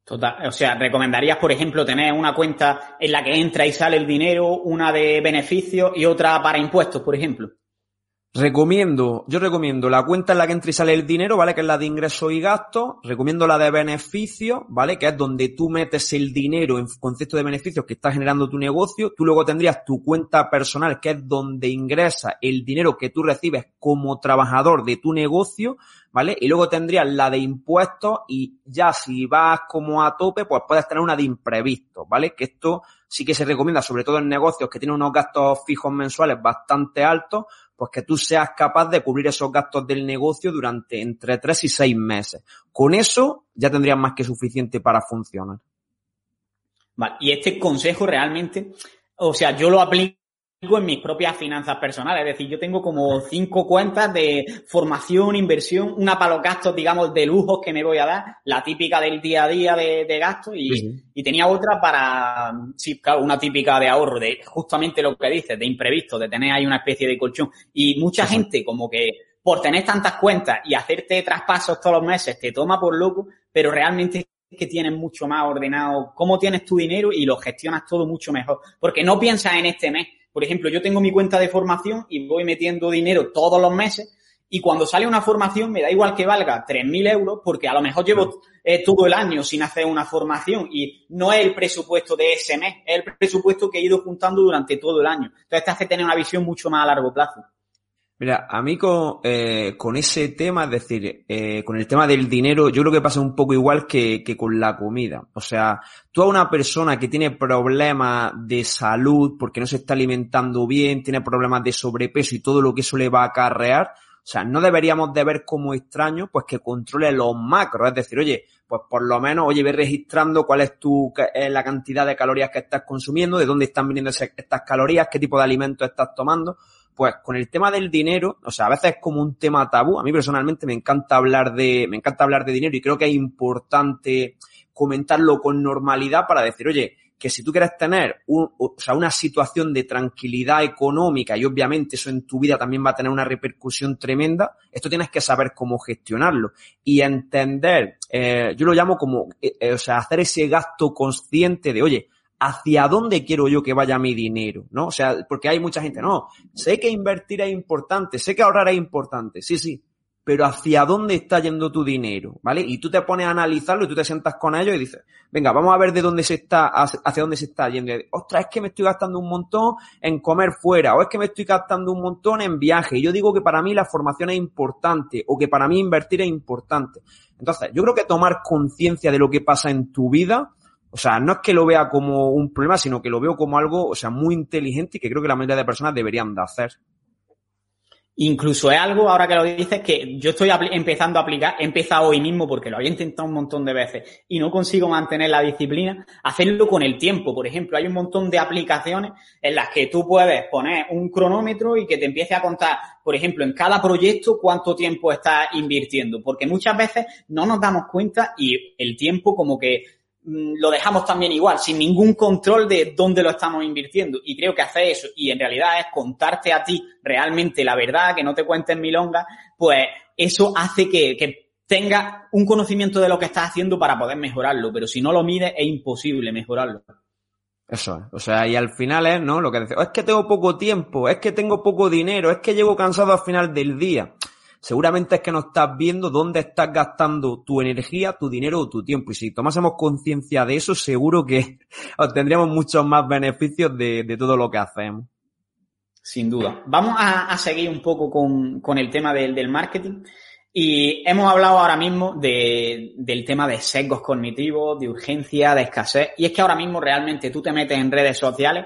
Total. O sea, ¿recomendarías, por ejemplo, tener una cuenta en la que entra y sale el dinero, una de beneficios y otra para impuestos, por ejemplo? Recomiendo, yo recomiendo la cuenta en la que entra y sale el dinero, ¿vale? Que es la de ingresos y gastos. Recomiendo la de beneficios, ¿vale? Que es donde tú metes el dinero en concepto de beneficios que está generando tu negocio. Tú luego tendrías tu cuenta personal, que es donde ingresa el dinero que tú recibes como trabajador de tu negocio, ¿vale? Y luego tendrías la de impuestos y ya si vas como a tope, pues puedes tener una de imprevistos, ¿vale? Que esto sí que se recomienda, sobre todo en negocios que tienen unos gastos fijos mensuales bastante altos, pues que tú seas capaz de cubrir esos gastos del negocio durante entre tres y seis meses. Con eso ya tendrías más que suficiente para funcionar. Vale, y este consejo realmente, o sea, yo lo aplico en mis propias finanzas personales. Es decir, yo tengo como cinco cuentas de formación, inversión, una para los gastos, digamos, de lujos que me voy a dar, la típica del día a día de, de gastos y, y, tenía otra para, sí, claro, una típica de ahorro, de justamente lo que dices, de imprevisto, de tener ahí una especie de colchón. Y mucha gente como que por tener tantas cuentas y hacerte traspasos todos los meses te toma por loco, pero realmente que tienes mucho más ordenado cómo tienes tu dinero y lo gestionas todo mucho mejor. Porque no piensas en este mes, por ejemplo, yo tengo mi cuenta de formación y voy metiendo dinero todos los meses y cuando sale una formación me da igual que valga 3.000 euros porque a lo mejor llevo eh, todo el año sin hacer una formación y no es el presupuesto de ese mes, es el presupuesto que he ido juntando durante todo el año. Entonces te hace tener una visión mucho más a largo plazo. Mira, a mí con, eh, con ese tema, es decir, eh, con el tema del dinero, yo creo que pasa un poco igual que, que con la comida. O sea, tú a una persona que tiene problemas de salud porque no se está alimentando bien, tiene problemas de sobrepeso y todo lo que eso le va a acarrear, o sea, no deberíamos de ver como extraño, pues que controle los macros. Es decir, oye, pues por lo menos, oye, ve registrando cuál es tu, es la cantidad de calorías que estás consumiendo, de dónde están viniendo estas calorías, qué tipo de alimentos estás tomando. Pues con el tema del dinero, o sea, a veces es como un tema tabú. A mí personalmente me encanta hablar de, me encanta hablar de dinero y creo que es importante comentarlo con normalidad para decir, oye, que si tú quieres tener un, o sea, una situación de tranquilidad económica y obviamente eso en tu vida también va a tener una repercusión tremenda, esto tienes que saber cómo gestionarlo y entender, eh, yo lo llamo como, eh, eh, o sea, hacer ese gasto consciente de, oye, hacia dónde quiero yo que vaya mi dinero, ¿no? O sea, porque hay mucha gente, no, sé que invertir es importante, sé que ahorrar es importante, sí, sí, pero hacia dónde está yendo tu dinero, ¿vale? Y tú te pones a analizarlo y tú te sientas con ellos y dices, venga, vamos a ver de dónde se está, hacia dónde se está yendo. Ostras, es que me estoy gastando un montón en comer fuera, o es que me estoy gastando un montón en viaje. Y yo digo que para mí la formación es importante, o que para mí invertir es importante. Entonces, yo creo que tomar conciencia de lo que pasa en tu vida, o sea, no es que lo vea como un problema, sino que lo veo como algo, o sea, muy inteligente y que creo que la mayoría de personas deberían de hacer. Incluso es algo, ahora que lo dices, que yo estoy empezando a aplicar, he empezado hoy mismo porque lo había intentado un montón de veces y no consigo mantener la disciplina, hacerlo con el tiempo. Por ejemplo, hay un montón de aplicaciones en las que tú puedes poner un cronómetro y que te empiece a contar, por ejemplo, en cada proyecto cuánto tiempo estás invirtiendo, porque muchas veces no nos damos cuenta y el tiempo como que lo dejamos también igual, sin ningún control de dónde lo estamos invirtiendo. Y creo que hacer eso, y en realidad es contarte a ti realmente la verdad, que no te cuentes milongas, pues eso hace que, que tenga un conocimiento de lo que estás haciendo para poder mejorarlo, pero si no lo mides es imposible mejorarlo. Eso es. O sea, y al final es, ¿no? Lo que dice, oh, es que tengo poco tiempo, es que tengo poco dinero, es que llego cansado al final del día. Seguramente es que no estás viendo dónde estás gastando tu energía, tu dinero o tu tiempo. Y si tomásemos conciencia de eso, seguro que obtendríamos muchos más beneficios de, todo lo que hacemos. Sin duda. Vamos a, seguir un poco con, el tema del, marketing. Y hemos hablado ahora mismo de, del tema de sesgos cognitivos, de urgencia, de escasez. Y es que ahora mismo realmente tú te metes en redes sociales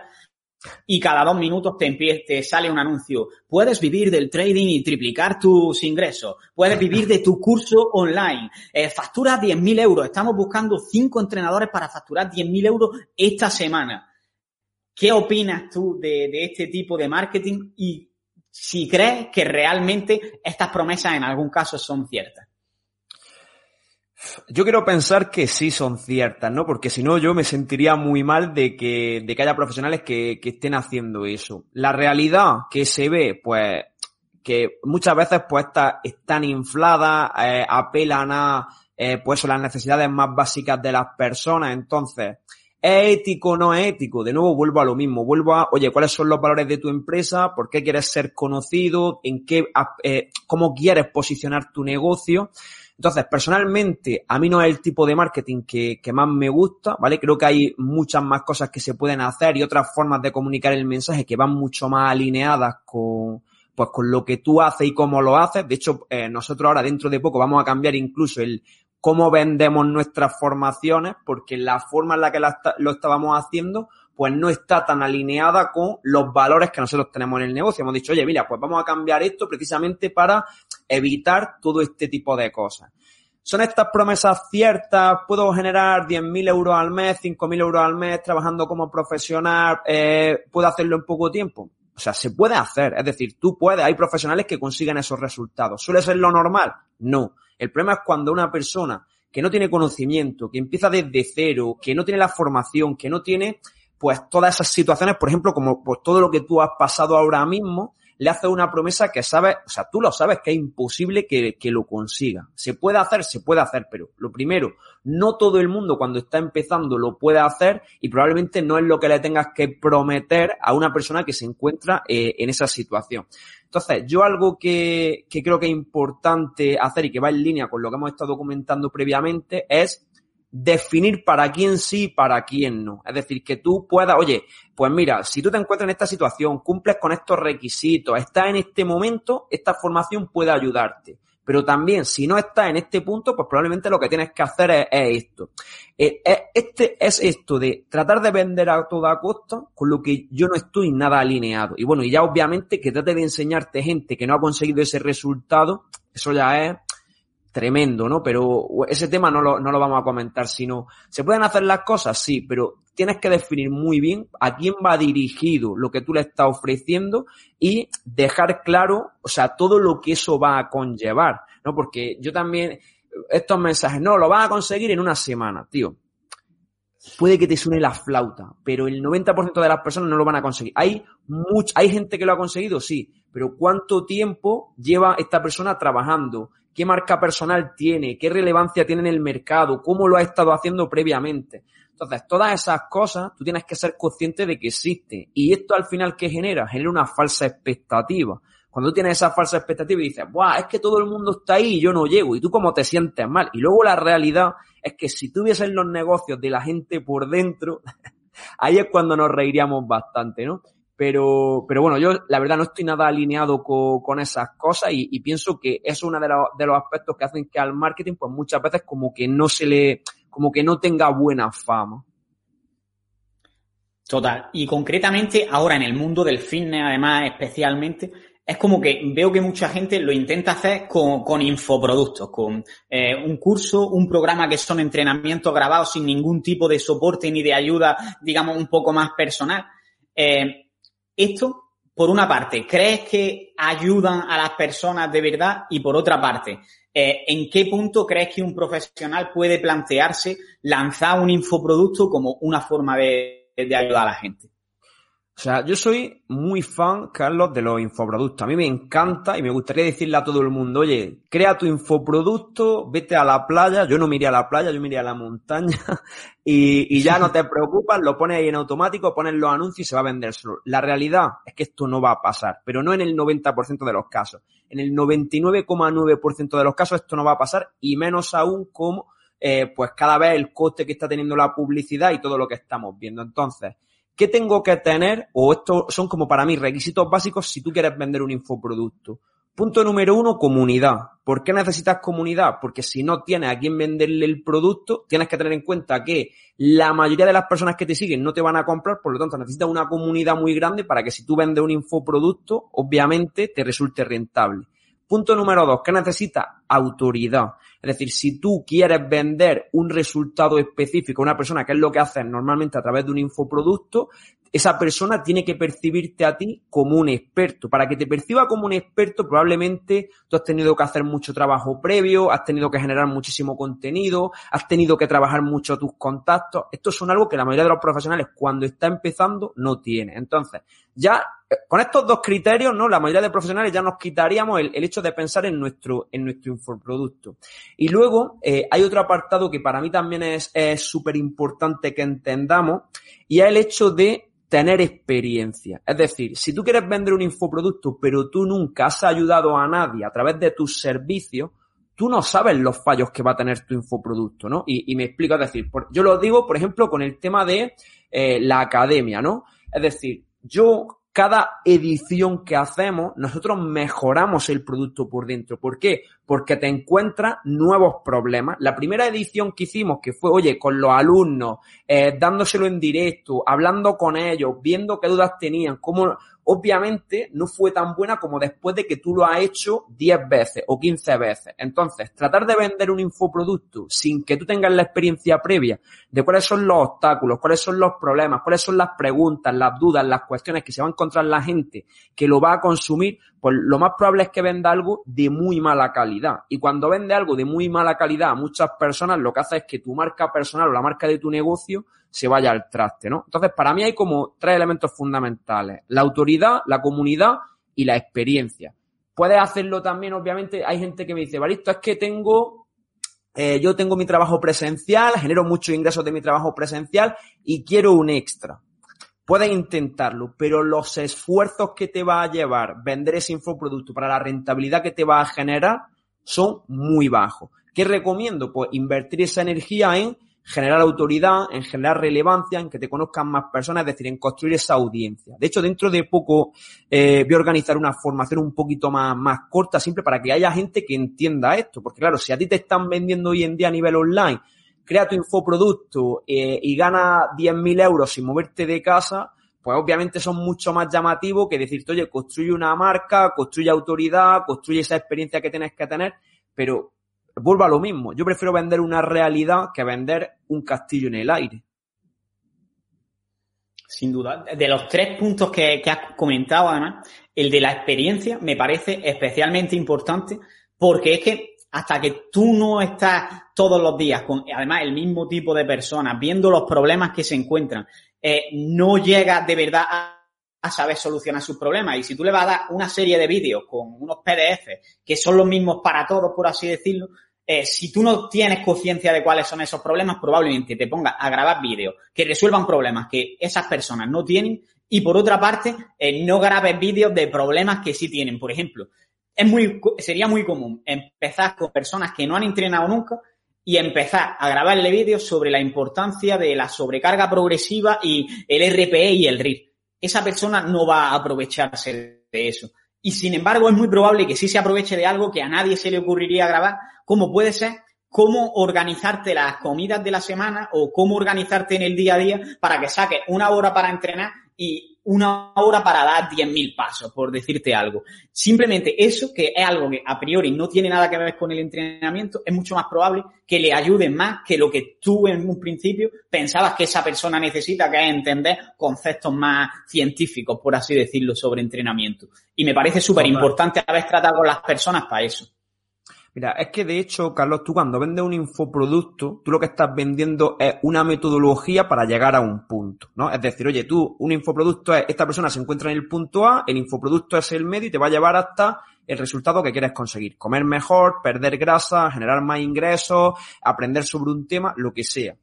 y cada dos minutos te, te sale un anuncio. Puedes vivir del trading y triplicar tus ingresos. Puedes vivir de tu curso online. Eh, factura 10.000 euros. Estamos buscando cinco entrenadores para facturar 10.000 euros esta semana. ¿Qué opinas tú de, de este tipo de marketing y si crees que realmente estas promesas en algún caso son ciertas. Yo quiero pensar que sí son ciertas, ¿no? Porque si no, yo me sentiría muy mal de que, de que haya profesionales que, que estén haciendo eso. La realidad que se ve, pues, que muchas veces, pues, está, están infladas, eh, apelan a, eh, pues, las necesidades más básicas de las personas. Entonces, ¿Es ético o no es ético? De nuevo vuelvo a lo mismo, vuelvo a, oye, ¿cuáles son los valores de tu empresa? ¿Por qué quieres ser conocido? ¿En qué, eh, cómo quieres posicionar tu negocio? Entonces, personalmente, a mí no es el tipo de marketing que, más me gusta, ¿vale? Creo que hay muchas más cosas que se pueden hacer y otras formas de comunicar el mensaje que van mucho más alineadas con, pues con lo que tú haces y cómo lo haces. De hecho, eh, nosotros ahora dentro de poco vamos a cambiar incluso el, cómo vendemos nuestras formaciones, porque la forma en la que lo estábamos haciendo, pues no está tan alineada con los valores que nosotros tenemos en el negocio. Hemos dicho, oye, mira, pues vamos a cambiar esto precisamente para evitar todo este tipo de cosas. ¿Son estas promesas ciertas? ¿Puedo generar 10.000 euros al mes, 5.000 euros al mes trabajando como profesional? Eh, ¿Puedo hacerlo en poco tiempo? O sea, se puede hacer. Es decir, tú puedes. Hay profesionales que consiguen esos resultados. ¿Suele ser lo normal? No. El problema es cuando una persona que no tiene conocimiento, que empieza desde cero, que no tiene la formación, que no tiene pues todas esas situaciones, por ejemplo, como pues todo lo que tú has pasado ahora mismo, le hace una promesa que sabes, o sea, tú lo sabes que es imposible que, que, lo consiga. Se puede hacer, se puede hacer, pero lo primero, no todo el mundo cuando está empezando lo puede hacer y probablemente no es lo que le tengas que prometer a una persona que se encuentra eh, en esa situación. Entonces, yo algo que, que creo que es importante hacer y que va en línea con lo que hemos estado comentando previamente es definir para quién sí y para quién no. Es decir, que tú puedas, oye, pues mira, si tú te encuentras en esta situación, cumples con estos requisitos, estás en este momento, esta formación puede ayudarte. Pero también, si no estás en este punto, pues probablemente lo que tienes que hacer es, esto. Eh, eh, este es esto de tratar de vender a toda costa con lo que yo no estoy nada alineado. Y bueno, y ya obviamente que trate de enseñarte gente que no ha conseguido ese resultado, eso ya es tremendo, ¿no? Pero ese tema no lo, no lo vamos a comentar, sino, ¿se pueden hacer las cosas? Sí, pero tienes que definir muy bien a quién va dirigido lo que tú le estás ofreciendo y dejar claro, o sea, todo lo que eso va a conllevar, ¿no? Porque yo también, estos mensajes, no, lo vas a conseguir en una semana, tío. Puede que te suene la flauta, pero el 90% de las personas no lo van a conseguir. Hay mucha, hay gente que lo ha conseguido, sí, pero ¿cuánto tiempo lleva esta persona trabajando? Qué marca personal tiene, qué relevancia tiene en el mercado, cómo lo ha estado haciendo previamente. Entonces, todas esas cosas tú tienes que ser consciente de que existe. Y esto al final, ¿qué genera? Genera una falsa expectativa. Cuando tú tienes esa falsa expectativa y dices, ¡buah! Es que todo el mundo está ahí y yo no llego. Y tú como te sientes mal. Y luego la realidad es que si tuvieses los negocios de la gente por dentro, ahí es cuando nos reiríamos bastante, ¿no? Pero, pero bueno, yo la verdad no estoy nada alineado con, esas cosas y, pienso que es uno de, de los aspectos que hacen que al marketing, pues muchas veces como que no se le, como que no tenga buena fama. Total. Y concretamente ahora en el mundo del fitness, además, especialmente, es como que veo que mucha gente lo intenta hacer con, con infoproductos, con eh, un curso, un programa que son entrenamientos grabados sin ningún tipo de soporte ni de ayuda, digamos, un poco más personal. Eh, esto, por una parte, ¿crees que ayudan a las personas de verdad? Y por otra parte, eh, ¿en qué punto crees que un profesional puede plantearse lanzar un infoproducto como una forma de, ayudar a la gente? O sea, yo soy muy fan, Carlos, de los infoproductos. A mí me encanta y me gustaría decirle a todo el mundo, oye, crea tu infoproducto, vete a la playa. Yo no me iría a la playa, yo me iría a la montaña y, y ya no te preocupas, lo pones ahí en automático, pones los anuncios y se va a vender solo. La realidad es que esto no va a pasar, pero no en el 90% de los casos. En el 99,9% de los casos esto no va a pasar y menos aún como, eh, pues cada vez el coste que está teniendo la publicidad y todo lo que estamos viendo. Entonces, ¿Qué tengo que tener? O estos son como para mí requisitos básicos si tú quieres vender un infoproducto. Punto número uno, comunidad. ¿Por qué necesitas comunidad? Porque si no tienes a quién venderle el producto, tienes que tener en cuenta que la mayoría de las personas que te siguen no te van a comprar, por lo tanto necesitas una comunidad muy grande para que si tú vendes un infoproducto, obviamente te resulte rentable. Punto número dos, ¿qué necesitas? Autoridad. Es decir, si tú quieres vender un resultado específico a una persona, que es lo que haces normalmente a través de un infoproducto, esa persona tiene que percibirte a ti como un experto. Para que te perciba como un experto, probablemente tú has tenido que hacer mucho trabajo previo, has tenido que generar muchísimo contenido, has tenido que trabajar mucho tus contactos. Esto son algo que la mayoría de los profesionales cuando está empezando no tiene. Entonces, ya eh, con estos dos criterios, ¿no? La mayoría de profesionales ya nos quitaríamos el, hecho de pensar en nuestro, en nuestro infoproducto. Y luego, eh, hay otro apartado que para mí también es súper importante que entendamos, y es el hecho de tener experiencia. Es decir, si tú quieres vender un infoproducto, pero tú nunca has ayudado a nadie a través de tus servicios, tú no sabes los fallos que va a tener tu infoproducto, ¿no? Y, me explico, es decir, yo lo digo, por ejemplo, con el tema de eh, la academia, ¿no? Es decir, yo cada edición que hacemos, nosotros mejoramos el producto por dentro. ¿Por qué? Porque te encuentras nuevos problemas. La primera edición que hicimos, que fue, oye, con los alumnos, eh, dándoselo en directo, hablando con ellos, viendo qué dudas tenían, cómo, obviamente no fue tan buena como después de que tú lo has hecho 10 veces o 15 veces. Entonces, tratar de vender un infoproducto sin que tú tengas la experiencia previa de cuáles son los obstáculos, cuáles son los problemas, cuáles son las preguntas, las dudas, las cuestiones que se va a encontrar la gente que lo va a consumir, pues lo más probable es que venda algo de muy mala calidad. Y cuando vende algo de muy mala calidad a muchas personas, lo que hace es que tu marca personal o la marca de tu negocio se vaya al traste, ¿no? Entonces, para mí hay como tres elementos fundamentales. La autoridad, la comunidad y la experiencia. Puedes hacerlo también, obviamente, hay gente que me dice, Baristo, es que tengo, eh, yo tengo mi trabajo presencial, genero muchos ingresos de mi trabajo presencial y quiero un extra. Puedes intentarlo, pero los esfuerzos que te va a llevar vender ese infoproducto para la rentabilidad que te va a generar son muy bajos. ¿Qué recomiendo? Pues invertir esa energía en generar autoridad, en generar relevancia, en que te conozcan más personas, es decir, en construir esa audiencia. De hecho, dentro de poco eh, voy a organizar una formación un poquito más, más corta, simple, para que haya gente que entienda esto. Porque claro, si a ti te están vendiendo hoy en día a nivel online, crea tu infoproducto eh, y gana 10.000 euros sin moverte de casa, pues obviamente son mucho más llamativos que decirte, oye, construye una marca, construye autoridad, construye esa experiencia que tienes que tener, pero vuelvo a lo mismo. Yo prefiero vender una realidad que vender un castillo en el aire. Sin duda. De los tres puntos que, has comentado, además, el de la experiencia me parece especialmente importante porque es que hasta que tú no estás todos los días con, además, el mismo tipo de personas, viendo los problemas que se encuentran, eh, no llegas de verdad a, a, saber solucionar sus problemas. Y si tú le vas a dar una serie de vídeos con unos PDF que son los mismos para todos, por así decirlo, eh, si tú no tienes conciencia de cuáles son esos problemas, probablemente te pongas a grabar vídeos que resuelvan problemas que esas personas no tienen y por otra parte, eh, no grabes vídeos de problemas que sí tienen. Por ejemplo, es muy, sería muy común empezar con personas que no han entrenado nunca y empezar a grabarle vídeos sobre la importancia de la sobrecarga progresiva y el RPE y el RIR. Esa persona no va a aprovecharse de eso. Y sin embargo, es muy probable que sí se aproveche de algo que a nadie se le ocurriría grabar cómo puede ser cómo organizarte las comidas de la semana o cómo organizarte en el día a día para que saques una hora para entrenar y una hora para dar 10.000 pasos, por decirte algo. Simplemente eso, que es algo que a priori no tiene nada que ver con el entrenamiento, es mucho más probable que le ayude más que lo que tú en un principio pensabas que esa persona necesita, que es entender conceptos más científicos, por así decirlo, sobre entrenamiento. Y me parece súper importante haber tratado con las personas para eso. Mira, es que de hecho, Carlos, tú cuando vendes un infoproducto, tú lo que estás vendiendo es una metodología para llegar a un punto, ¿no? Es decir, oye, tú, un infoproducto es, esta persona se encuentra en el punto A, el infoproducto es el medio y te va a llevar hasta el resultado que quieres conseguir. Comer mejor, perder grasa, generar más ingresos, aprender sobre un tema, lo que sea.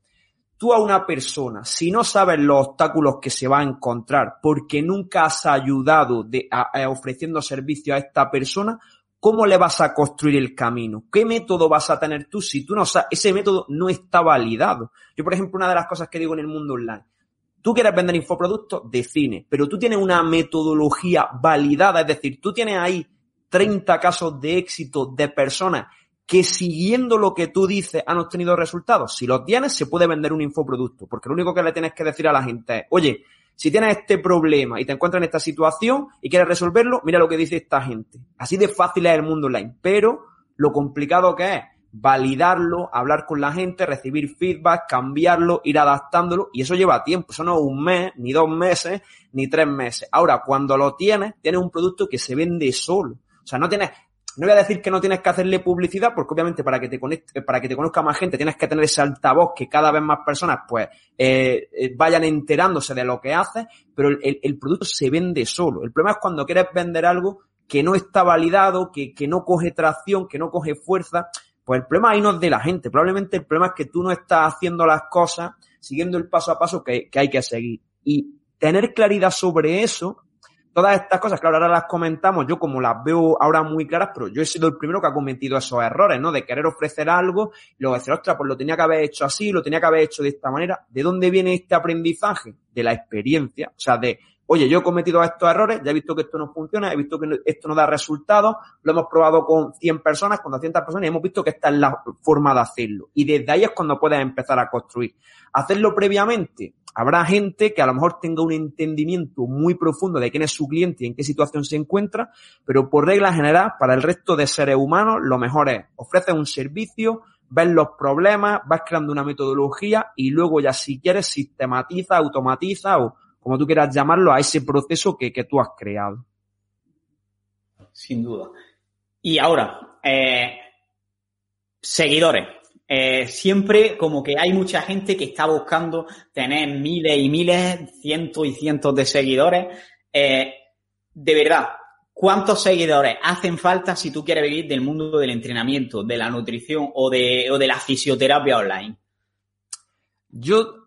Tú a una persona, si no sabes los obstáculos que se va a encontrar porque nunca has ayudado de, ofreciendo servicio a esta persona, ¿cómo le vas a construir el camino? ¿Qué método vas a tener tú si tú no sabes, ese método no está validado? Yo, por ejemplo, una de las cosas que digo en el mundo online, tú quieres vender infoproductos de cine, pero tú tienes una metodología validada, es decir, tú tienes ahí 30 casos de éxito de personas que siguiendo lo que tú dices han obtenido resultados. Si los tienes, se puede vender un infoproducto, porque lo único que le tienes que decir a la gente es, oye, si tienes este problema y te encuentras en esta situación y quieres resolverlo, mira lo que dice esta gente. Así de fácil es el mundo online, pero lo complicado que es validarlo, hablar con la gente, recibir feedback, cambiarlo, ir adaptándolo y eso lleva tiempo. Eso no es un mes, ni dos meses, ni tres meses. Ahora, cuando lo tienes, tienes un producto que se vende solo. O sea, no tienes, no voy a decir que no tienes que hacerle publicidad, porque obviamente para que te conecte, para que te conozca más gente tienes que tener ese altavoz que cada vez más personas pues eh, eh, vayan enterándose de lo que haces, pero el, producto se vende solo. El problema es cuando quieres vender algo que no está validado, que, no coge tracción, que no coge fuerza. Pues el problema ahí no es de la gente. Probablemente el problema es que tú no estás haciendo las cosas siguiendo el paso a paso que hay que seguir. Y tener claridad sobre eso todas estas cosas, claro, ahora las comentamos, yo como las veo ahora muy claras, pero yo he sido el primero que ha cometido esos errores, ¿no? De querer ofrecer algo y luego decir, ostras, pues lo tenía que haber hecho así, lo tenía que haber hecho de esta manera. ¿De dónde viene este aprendizaje? De la experiencia, o sea, de, oye, yo he cometido estos errores, ya he visto que esto no funciona, he visto que esto no da resultados, lo hemos probado con 100 personas, con 200 personas y hemos visto que esta es la forma de hacerlo. Y desde ahí es cuando puedes empezar a construir. Hacerlo previamente, Habrá gente que a lo mejor tenga un entendimiento muy profundo de quién es su cliente y en qué situación se encuentra, pero por regla general, para el resto de seres humanos, lo mejor es ofrecer un servicio, ver los problemas, vas creando una metodología y luego ya si quieres sistematiza, automatiza o como tú quieras llamarlo a ese proceso que, que tú has creado. Sin duda. Y ahora, eh, seguidores. Eh, siempre como que hay mucha gente que está buscando tener miles y miles, cientos y cientos de seguidores. Eh, de verdad, ¿cuántos seguidores hacen falta si tú quieres vivir del mundo del entrenamiento, de la nutrición o de, o de la fisioterapia online? Yo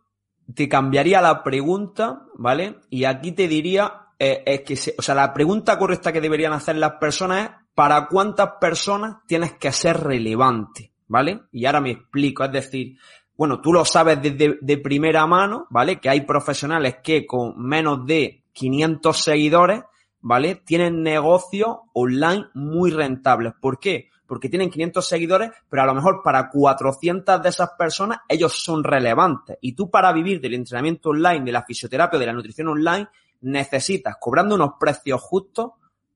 te cambiaría la pregunta, ¿vale? Y aquí te diría, eh, es que, o sea, la pregunta correcta que deberían hacer las personas es, ¿para cuántas personas tienes que ser relevante? ¿vale? Y ahora me explico, es decir, bueno, tú lo sabes desde de primera mano, ¿vale? Que hay profesionales que con menos de 500 seguidores, ¿vale? Tienen negocios online muy rentables. ¿Por qué? Porque tienen 500 seguidores, pero a lo mejor para 400 de esas personas ellos son relevantes. Y tú para vivir del entrenamiento online, de la fisioterapia, de la nutrición online, necesitas, cobrando unos precios justos,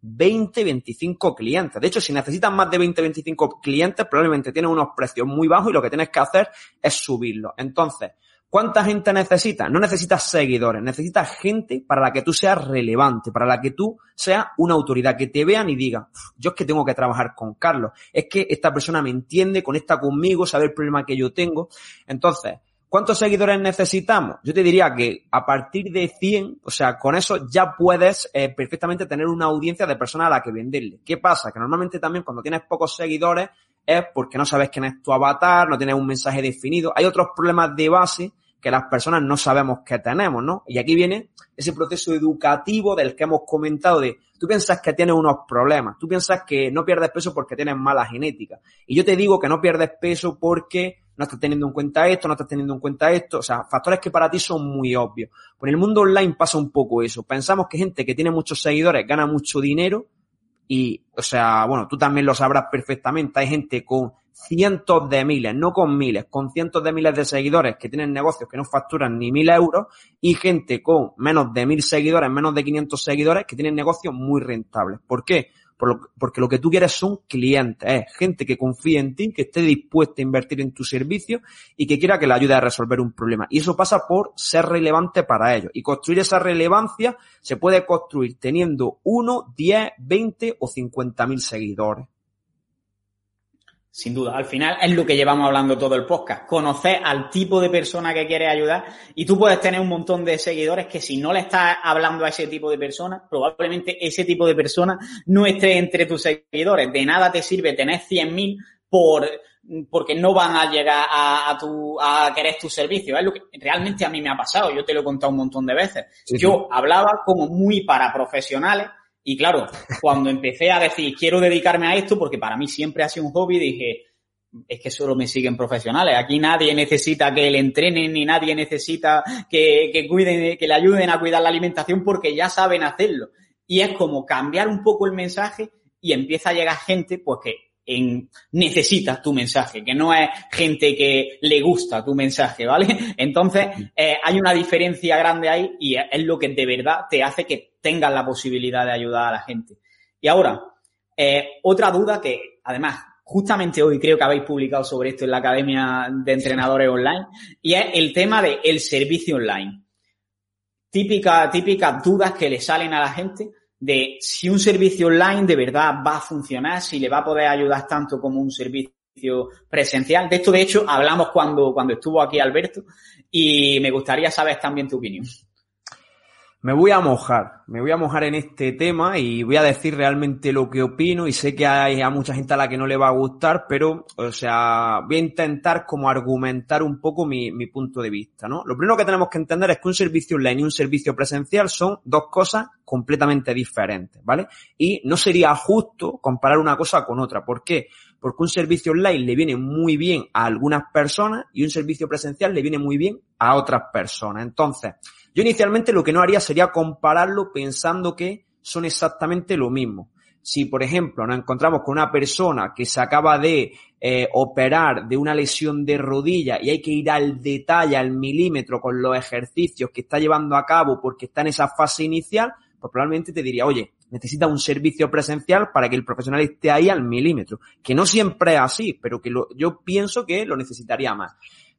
20, 25 clientes. De hecho, si necesitas más de 20, 25 clientes, probablemente tienes unos precios muy bajos y lo que tienes que hacer es subirlos. Entonces, ¿cuánta gente necesitas? No necesitas seguidores, necesitas gente para la que tú seas relevante, para la que tú seas una autoridad, que te vean y digan, yo es que tengo que trabajar con Carlos, es que esta persona me entiende, conecta conmigo, sabe el problema que yo tengo. Entonces, ¿Cuántos seguidores necesitamos? Yo te diría que a partir de 100, o sea, con eso ya puedes eh, perfectamente tener una audiencia de personas a la que venderle. ¿Qué pasa? Que normalmente también cuando tienes pocos seguidores es porque no sabes quién es tu avatar, no tienes un mensaje definido. Hay otros problemas de base que las personas no sabemos que tenemos, ¿no? Y aquí viene ese proceso educativo del que hemos comentado de tú piensas que tienes unos problemas, tú piensas que no pierdes peso porque tienes mala genética. Y yo te digo que no pierdes peso porque no estás teniendo en cuenta esto, no estás teniendo en cuenta esto, o sea, factores que para ti son muy obvios. Pues en el mundo online pasa un poco eso. Pensamos que gente que tiene muchos seguidores gana mucho dinero y, o sea, bueno, tú también lo sabrás perfectamente. Hay gente con cientos de miles, no con miles, con cientos de miles de seguidores que tienen negocios que no facturan ni mil euros y gente con menos de mil seguidores, menos de 500 seguidores que tienen negocios muy rentables. ¿Por qué? porque lo que tú quieres son clientes, es gente que confíe en ti, que esté dispuesta a invertir en tu servicio y que quiera que le ayude a resolver un problema. Y eso pasa por ser relevante para ellos. Y construir esa relevancia se puede construir teniendo uno, 10, 20 o 50 mil seguidores. Sin duda, al final es lo que llevamos hablando todo el podcast. Conocer al tipo de persona que quieres ayudar y tú puedes tener un montón de seguidores que si no le estás hablando a ese tipo de personas, probablemente ese tipo de persona no esté entre tus seguidores. De nada te sirve tener 100.000 por, porque no van a llegar a, tu, a querer tu servicio. Es lo que realmente a mí me ha pasado. Yo te lo he contado un montón de veces. Yo hablaba como muy para profesionales y claro, cuando empecé a decir, quiero dedicarme a esto, porque para mí siempre ha sido un hobby, dije, es que solo me siguen profesionales. Aquí nadie necesita que le entrenen ni nadie necesita que, que cuiden, que le ayuden a cuidar la alimentación porque ya saben hacerlo. Y es como cambiar un poco el mensaje y empieza a llegar gente, pues que en, necesita tu mensaje, que no es gente que le gusta tu mensaje, ¿vale? Entonces, eh, hay una diferencia grande ahí y es lo que de verdad te hace que tengas la posibilidad de ayudar a la gente. Y ahora, eh, otra duda que además justamente hoy creo que habéis publicado sobre esto en la Academia de Entrenadores Online y es el tema del el servicio online. Típica, típicas dudas que le salen a la gente de si un servicio online de verdad va a funcionar, si le va a poder ayudar tanto como un servicio presencial. De esto, de hecho, hablamos cuando, cuando estuvo aquí Alberto y me gustaría saber también tu opinión. Me voy a mojar, me voy a mojar en este tema y voy a decir realmente lo que opino y sé que hay a mucha gente a la que no le va a gustar, pero, o sea, voy a intentar como argumentar un poco mi, mi punto de vista, ¿no? Lo primero que tenemos que entender es que un servicio online y un servicio presencial son dos cosas completamente diferentes, ¿vale? Y no sería justo comparar una cosa con otra. ¿Por qué? Porque un servicio online le viene muy bien a algunas personas y un servicio presencial le viene muy bien a otras personas. Entonces, yo inicialmente lo que no haría sería compararlo pensando que son exactamente lo mismo. Si, por ejemplo, nos encontramos con una persona que se acaba de eh, operar de una lesión de rodilla y hay que ir al detalle, al milímetro con los ejercicios que está llevando a cabo porque está en esa fase inicial, pues probablemente te diría, oye, necesita un servicio presencial para que el profesional esté ahí al milímetro. Que no siempre es así, pero que yo pienso que lo necesitaría más.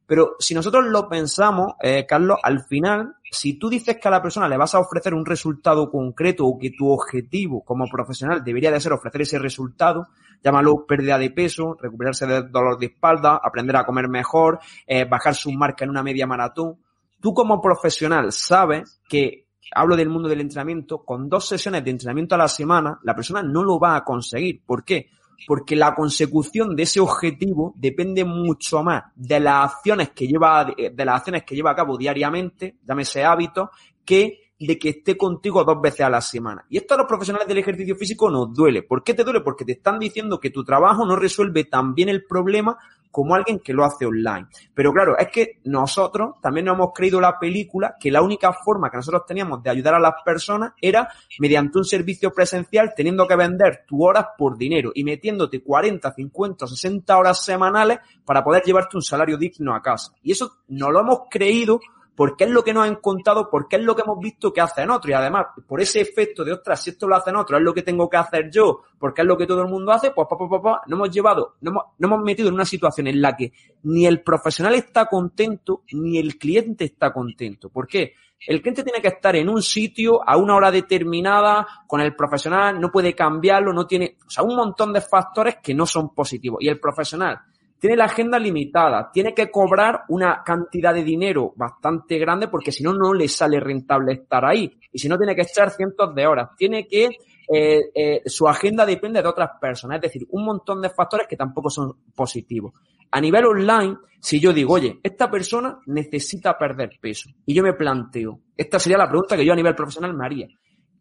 Pero si nosotros lo pensamos, eh, Carlos, al final, si tú dices que a la persona le vas a ofrecer un resultado concreto o que tu objetivo como profesional debería de ser ofrecer ese resultado, llámalo pérdida de peso, recuperarse del dolor de espalda, aprender a comer mejor, eh, bajar su marca en una media maratón, tú como profesional sabes que hablo del mundo del entrenamiento, con dos sesiones de entrenamiento a la semana, la persona no lo va a conseguir. ¿Por qué? Porque la consecución de ese objetivo depende mucho más de las acciones que lleva, de las acciones que lleva a cabo diariamente, llámese hábito, que de que esté contigo dos veces a la semana. Y esto a los profesionales del ejercicio físico nos duele. ¿Por qué te duele? Porque te están diciendo que tu trabajo no resuelve tan bien el problema como alguien que lo hace online. Pero claro, es que nosotros también nos hemos creído la película que la única forma que nosotros teníamos de ayudar a las personas era mediante un servicio presencial teniendo que vender tu horas por dinero y metiéndote 40, 50, 60 horas semanales para poder llevarte un salario digno a casa. Y eso no lo hemos creído porque es lo que nos han contado, porque es lo que hemos visto que hacen otros. Y además, por ese efecto de, ostras, si esto lo hacen otros, es lo que tengo que hacer yo, porque es lo que todo el mundo hace, pues, pa, pa, pa, no hemos llevado, no hemos, no hemos metido en una situación en la que ni el profesional está contento, ni el cliente está contento. ¿Por qué? El cliente tiene que estar en un sitio a una hora determinada con el profesional, no puede cambiarlo, no tiene, o sea, un montón de factores que no son positivos. Y el profesional tiene la agenda limitada, tiene que cobrar una cantidad de dinero bastante grande porque si no, no le sale rentable estar ahí. Y si no, tiene que echar cientos de horas. Tiene que, eh, eh, su agenda depende de otras personas, es decir, un montón de factores que tampoco son positivos. A nivel online, si yo digo, oye, esta persona necesita perder peso, y yo me planteo, esta sería la pregunta que yo a nivel profesional me haría.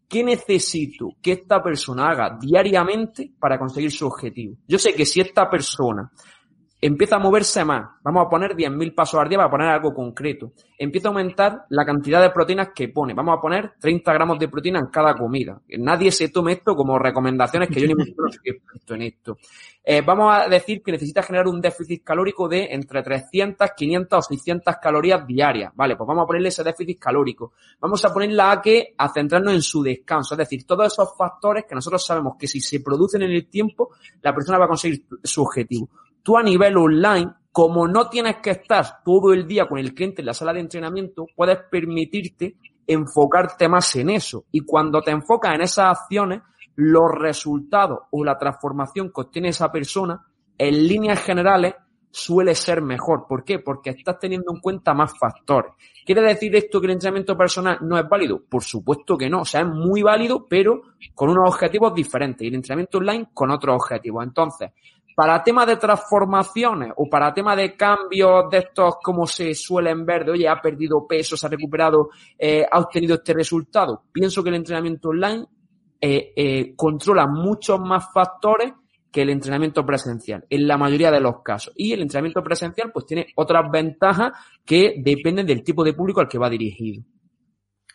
¿Qué necesito que esta persona haga diariamente para conseguir su objetivo? Yo sé que si esta persona empieza a moverse más. Vamos a poner 10.000 pasos al día para poner algo concreto. Empieza a aumentar la cantidad de proteínas que pone. Vamos a poner 30 gramos de proteína en cada comida. Nadie se tome esto como recomendaciones que yo ni me esto en esto. Eh, vamos a decir que necesita generar un déficit calórico de entre 300, 500 o 600 calorías diarias. Vale, pues vamos a ponerle ese déficit calórico. Vamos a ponerla a que, a centrarnos en su descanso. Es decir, todos esos factores que nosotros sabemos que si se producen en el tiempo, la persona va a conseguir su objetivo tú a nivel online, como no tienes que estar todo el día con el cliente en la sala de entrenamiento, puedes permitirte enfocarte más en eso. Y cuando te enfocas en esas acciones, los resultados o la transformación que obtiene esa persona en líneas generales suele ser mejor. ¿Por qué? Porque estás teniendo en cuenta más factores. ¿Quiere decir esto que el entrenamiento personal no es válido? Por supuesto que no. O sea, es muy válido, pero con unos objetivos diferentes. Y el entrenamiento online con otros objetivos. Entonces, para temas de transformaciones o para temas de cambios de estos como se suelen ver, de oye, ha perdido peso, se ha recuperado, eh, ha obtenido este resultado, pienso que el entrenamiento online eh, eh, controla muchos más factores que el entrenamiento presencial, en la mayoría de los casos. Y el entrenamiento presencial pues tiene otras ventajas que dependen del tipo de público al que va dirigido.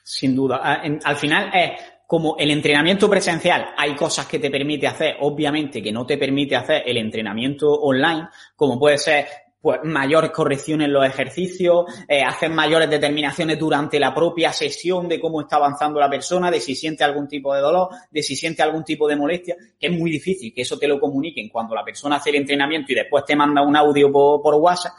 Sin duda. Ah, al final es como el entrenamiento presencial, hay cosas que te permite hacer, obviamente que no te permite hacer el entrenamiento online, como puede ser pues mayores correcciones en los ejercicios, eh, hacer mayores determinaciones durante la propia sesión de cómo está avanzando la persona, de si siente algún tipo de dolor, de si siente algún tipo de molestia, que es muy difícil que eso te lo comuniquen cuando la persona hace el entrenamiento y después te manda un audio por, WhatsApp,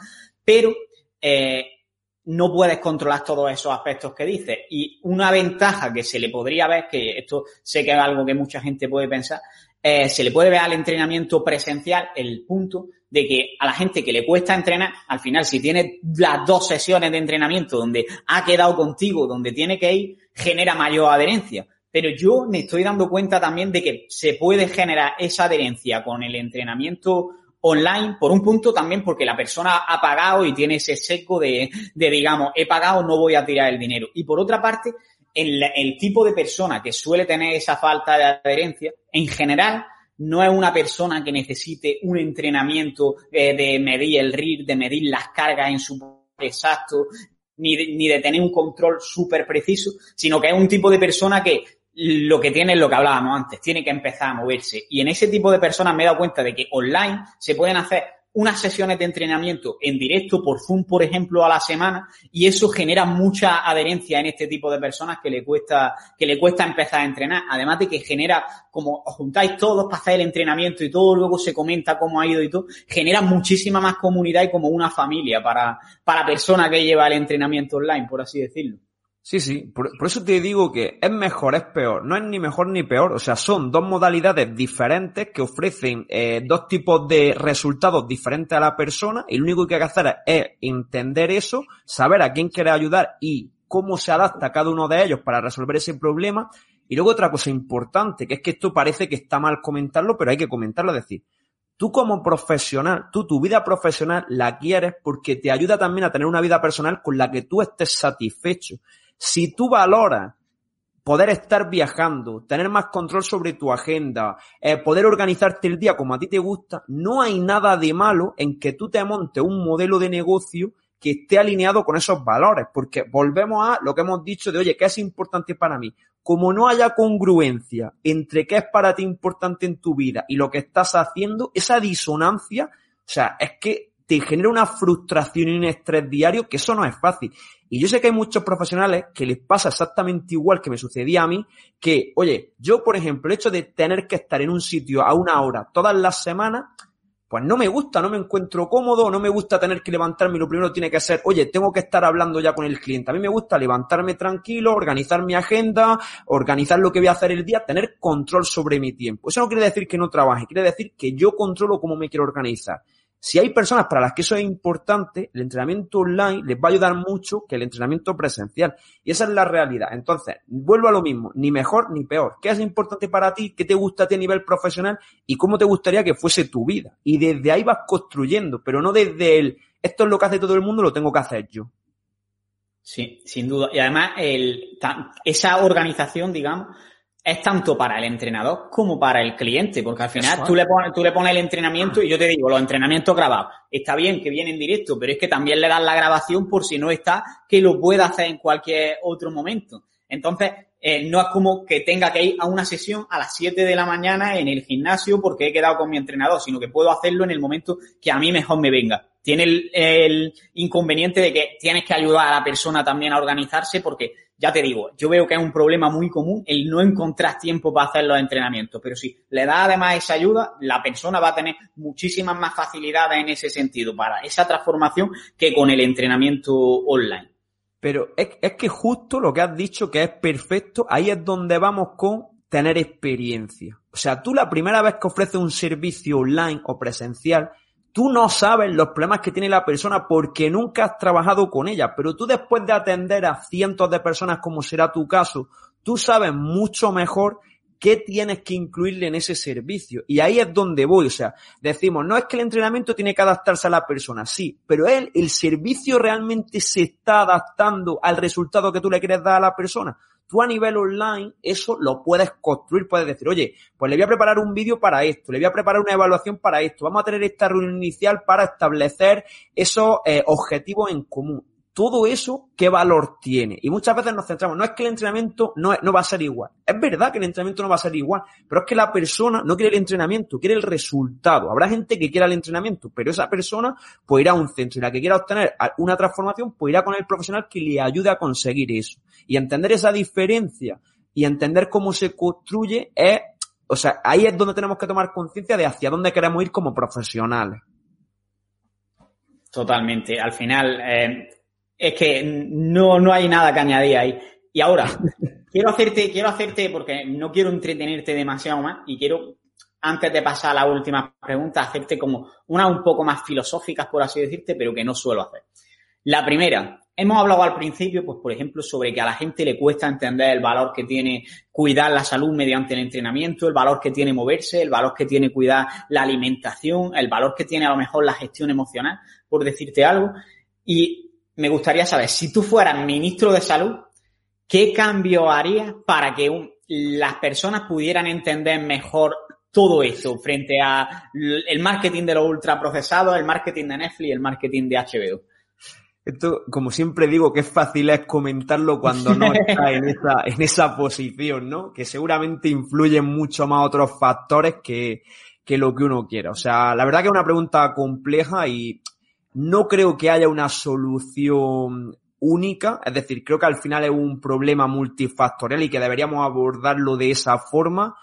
pero eh, no puedes controlar todos esos aspectos que dices. Y una ventaja que se le podría ver, que esto sé que es algo que mucha gente puede pensar, eh, se le puede ver al entrenamiento presencial el punto de que a la gente que le cuesta entrenar, al final, si tiene las dos sesiones de entrenamiento donde ha quedado contigo, donde tiene que ir, genera mayor adherencia. Pero yo me estoy dando cuenta también de que se puede generar esa adherencia con el entrenamiento online, por un punto también porque la persona ha pagado y tiene ese seco de, de digamos, he pagado, no voy a tirar el dinero. Y por otra parte, el, el tipo de persona que suele tener esa falta de adherencia, en general, no es una persona que necesite un entrenamiento eh, de medir el RIR, de medir las cargas en su exacto, ni de, ni de tener un control súper preciso, sino que es un tipo de persona que lo que tiene es lo que hablábamos antes, tiene que empezar a moverse. Y en ese tipo de personas me he dado cuenta de que online se pueden hacer unas sesiones de entrenamiento en directo por Zoom, por ejemplo, a la semana, y eso genera mucha adherencia en este tipo de personas que le cuesta, que le cuesta empezar a entrenar. Además de que genera, como os juntáis todos para hacer el entrenamiento y todo, luego se comenta cómo ha ido y todo, genera muchísima más comunidad y como una familia para, para persona que lleva el entrenamiento online, por así decirlo. Sí, sí, por, eso te digo que es mejor, es peor, no es ni mejor ni peor, o sea, son dos modalidades diferentes que ofrecen eh, dos tipos de resultados diferentes a la persona y lo único que hay que hacer es entender eso, saber a quién quiere ayudar y cómo se adapta cada uno de ellos para resolver ese problema. Y luego otra cosa importante, que es que esto parece que está mal comentarlo, pero hay que comentarlo, es decir, tú como profesional, tú tu vida profesional la quieres porque te ayuda también a tener una vida personal con la que tú estés satisfecho. Si tú valoras poder estar viajando, tener más control sobre tu agenda, eh, poder organizarte el día como a ti te gusta, no hay nada de malo en que tú te montes un modelo de negocio que esté alineado con esos valores, porque volvemos a lo que hemos dicho de, oye, ¿qué es importante para mí? Como no haya congruencia entre qué es para ti importante en tu vida y lo que estás haciendo, esa disonancia, o sea, es que te genera una frustración y un estrés diario que eso no es fácil. Y yo sé que hay muchos profesionales que les pasa exactamente igual que me sucedía a mí, que, oye, yo, por ejemplo, el hecho de tener que estar en un sitio a una hora todas las semanas, pues no me gusta, no me encuentro cómodo, no me gusta tener que levantarme. Lo primero tiene que ser, oye, tengo que estar hablando ya con el cliente. A mí me gusta levantarme tranquilo, organizar mi agenda, organizar lo que voy a hacer el día, tener control sobre mi tiempo. Eso no quiere decir que no trabaje, quiere decir que yo controlo cómo me quiero organizar. Si hay personas para las que eso es importante, el entrenamiento online les va a ayudar mucho que el entrenamiento presencial. Y esa es la realidad. Entonces, vuelvo a lo mismo, ni mejor ni peor. ¿Qué es importante para ti? ¿Qué te gusta a ti a nivel profesional? ¿Y cómo te gustaría que fuese tu vida? Y desde ahí vas construyendo, pero no desde el, esto es lo que hace todo el mundo, lo tengo que hacer yo. Sí, sin duda. Y además, el, esa organización, digamos, es tanto para el entrenador como para el cliente, porque al final tú le, pones, tú le pones el entrenamiento y yo te digo, los entrenamientos grabados, está bien que viene en directo, pero es que también le das la grabación por si no está, que lo pueda hacer en cualquier otro momento. Entonces, eh, no es como que tenga que ir a una sesión a las 7 de la mañana en el gimnasio porque he quedado con mi entrenador, sino que puedo hacerlo en el momento que a mí mejor me venga. Tiene el, el inconveniente de que tienes que ayudar a la persona también a organizarse porque ya te digo, yo veo que es un problema muy común el no encontrar tiempo para hacer los entrenamientos, pero si le da además esa ayuda, la persona va a tener muchísimas más facilidades en ese sentido para esa transformación que con el entrenamiento online. Pero es, es que justo lo que has dicho que es perfecto, ahí es donde vamos con tener experiencia. O sea, tú la primera vez que ofreces un servicio online o presencial, tú no sabes los problemas que tiene la persona porque nunca has trabajado con ella, pero tú después de atender a cientos de personas como será tu caso, tú sabes mucho mejor qué tienes que incluirle en ese servicio. Y ahí es donde voy. O sea, decimos, no es que el entrenamiento tiene que adaptarse a la persona, sí, pero él, el servicio realmente se está adaptando al resultado que tú le quieres dar a la persona. Tú a nivel online eso lo puedes construir, puedes decir, oye, pues le voy a preparar un vídeo para esto, le voy a preparar una evaluación para esto, vamos a tener esta reunión inicial para establecer esos eh, objetivos en común todo eso, ¿qué valor tiene? Y muchas veces nos centramos, no es que el entrenamiento no, no, va a ser igual. Es verdad que el entrenamiento no va a ser igual, pero es que la persona no quiere el entrenamiento, quiere el resultado. Habrá gente que quiera el entrenamiento, pero esa persona pues irá a un centro y la que quiera obtener una transformación pues irá con el profesional que le ayude a conseguir eso. Y entender esa diferencia y entender cómo se construye es, o sea, ahí es donde tenemos que tomar conciencia de hacia dónde queremos ir como profesionales. Totalmente. Al final, eh, es que no, no hay nada que añadir ahí. Y ahora, quiero hacerte, quiero hacerte, porque no quiero entretenerte demasiado más, y quiero, antes de pasar a la última pregunta, hacerte como una un poco más filosóficas, por así decirte, pero que no suelo hacer. La primera, hemos hablado al principio, pues por ejemplo, sobre que a la gente le cuesta entender el valor que tiene cuidar la salud mediante el entrenamiento, el valor que tiene moverse, el valor que tiene cuidar la alimentación, el valor que tiene a lo mejor la gestión emocional, por decirte algo. Y me gustaría saber, si tú fueras ministro de salud, ¿qué cambio harías para que las personas pudieran entender mejor todo esto frente a el marketing de los ultraprocesados, el marketing de Netflix y el marketing de HBO? Esto, como siempre digo, que es fácil es comentarlo cuando no está en esa, en esa posición, ¿no? Que seguramente influyen mucho más otros factores que, que lo que uno quiera. O sea, la verdad que es una pregunta compleja y no creo que haya una solución única, es decir, creo que al final es un problema multifactorial y que deberíamos abordarlo de esa forma,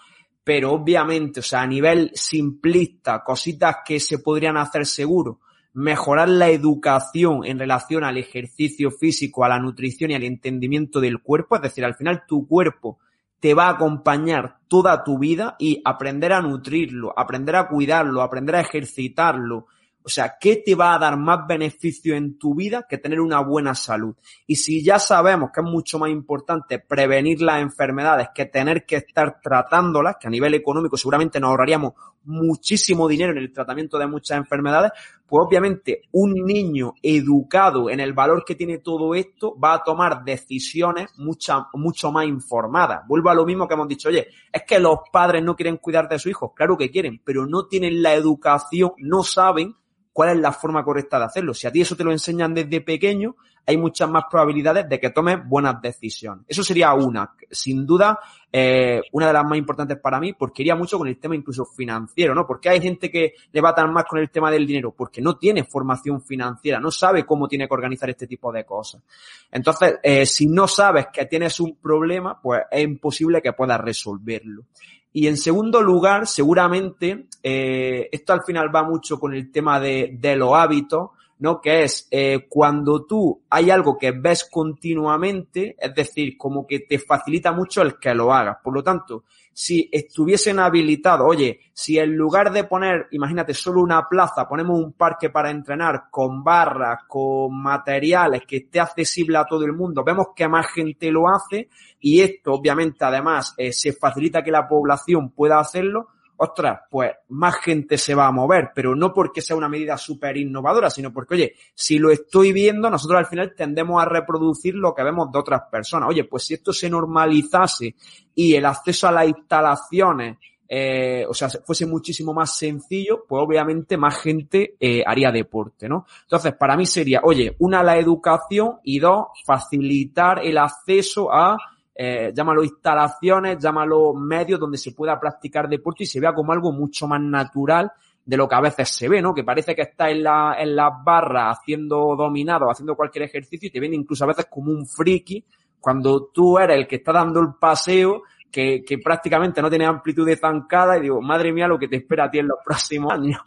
pero obviamente, o sea, a nivel simplista, cositas que se podrían hacer seguro, mejorar la educación en relación al ejercicio físico, a la nutrición y al entendimiento del cuerpo, es decir, al final tu cuerpo te va a acompañar toda tu vida y aprender a nutrirlo, aprender a cuidarlo, aprender a ejercitarlo, o sea, ¿qué te va a dar más beneficio en tu vida que tener una buena salud? Y si ya sabemos que es mucho más importante prevenir las enfermedades que tener que estar tratándolas, que a nivel económico seguramente nos ahorraríamos muchísimo dinero en el tratamiento de muchas enfermedades, pues obviamente un niño educado en el valor que tiene todo esto va a tomar decisiones mucha, mucho más informadas. Vuelvo a lo mismo que hemos dicho, oye, es que los padres no quieren cuidar de sus hijos, claro que quieren, pero no tienen la educación, no saben cuál es la forma correcta de hacerlo. Si a ti eso te lo enseñan desde pequeño, hay muchas más probabilidades de que tomes buenas decisiones. Eso sería una, sin duda, eh, una de las más importantes para mí, porque iría mucho con el tema incluso financiero, ¿no? Porque hay gente que le va tan más con el tema del dinero, porque no tiene formación financiera, no sabe cómo tiene que organizar este tipo de cosas. Entonces, eh, si no sabes que tienes un problema, pues es imposible que puedas resolverlo. Y en segundo lugar, seguramente, eh, esto al final va mucho con el tema de, de los hábitos, ¿no? Que es eh, cuando tú hay algo que ves continuamente, es decir, como que te facilita mucho el que lo hagas. Por lo tanto, si estuviesen habilitados, oye, si en lugar de poner, imagínate, solo una plaza, ponemos un parque para entrenar con barras, con materiales, que esté accesible a todo el mundo, vemos que más gente lo hace y esto obviamente además eh, se facilita que la población pueda hacerlo, ostras, pues más gente se va a mover, pero no porque sea una medida súper innovadora, sino porque, oye, si lo estoy viendo, nosotros al final tendemos a reproducir lo que vemos de otras personas. Oye, pues si esto se normalizase y el acceso a las instalaciones, eh, o sea, fuese muchísimo más sencillo, pues obviamente más gente eh, haría deporte, ¿no? Entonces, para mí sería, oye, una, la educación y dos, facilitar el acceso a eh, llámalo instalaciones, llámalo medios donde se pueda practicar deporte y se vea como algo mucho más natural de lo que a veces se ve, ¿no? Que parece que está en la, en las barras haciendo dominado, haciendo cualquier ejercicio y te viene incluso a veces como un friki cuando tú eres el que está dando el paseo que, que prácticamente no tiene amplitud de zancada y digo, madre mía, lo que te espera a ti en los próximos años.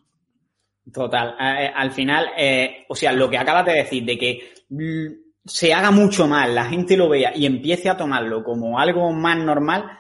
Total. Eh, al final, eh, o sea, lo que acabas de decir de que mm, se haga mucho más, la gente lo vea y empiece a tomarlo como algo más normal,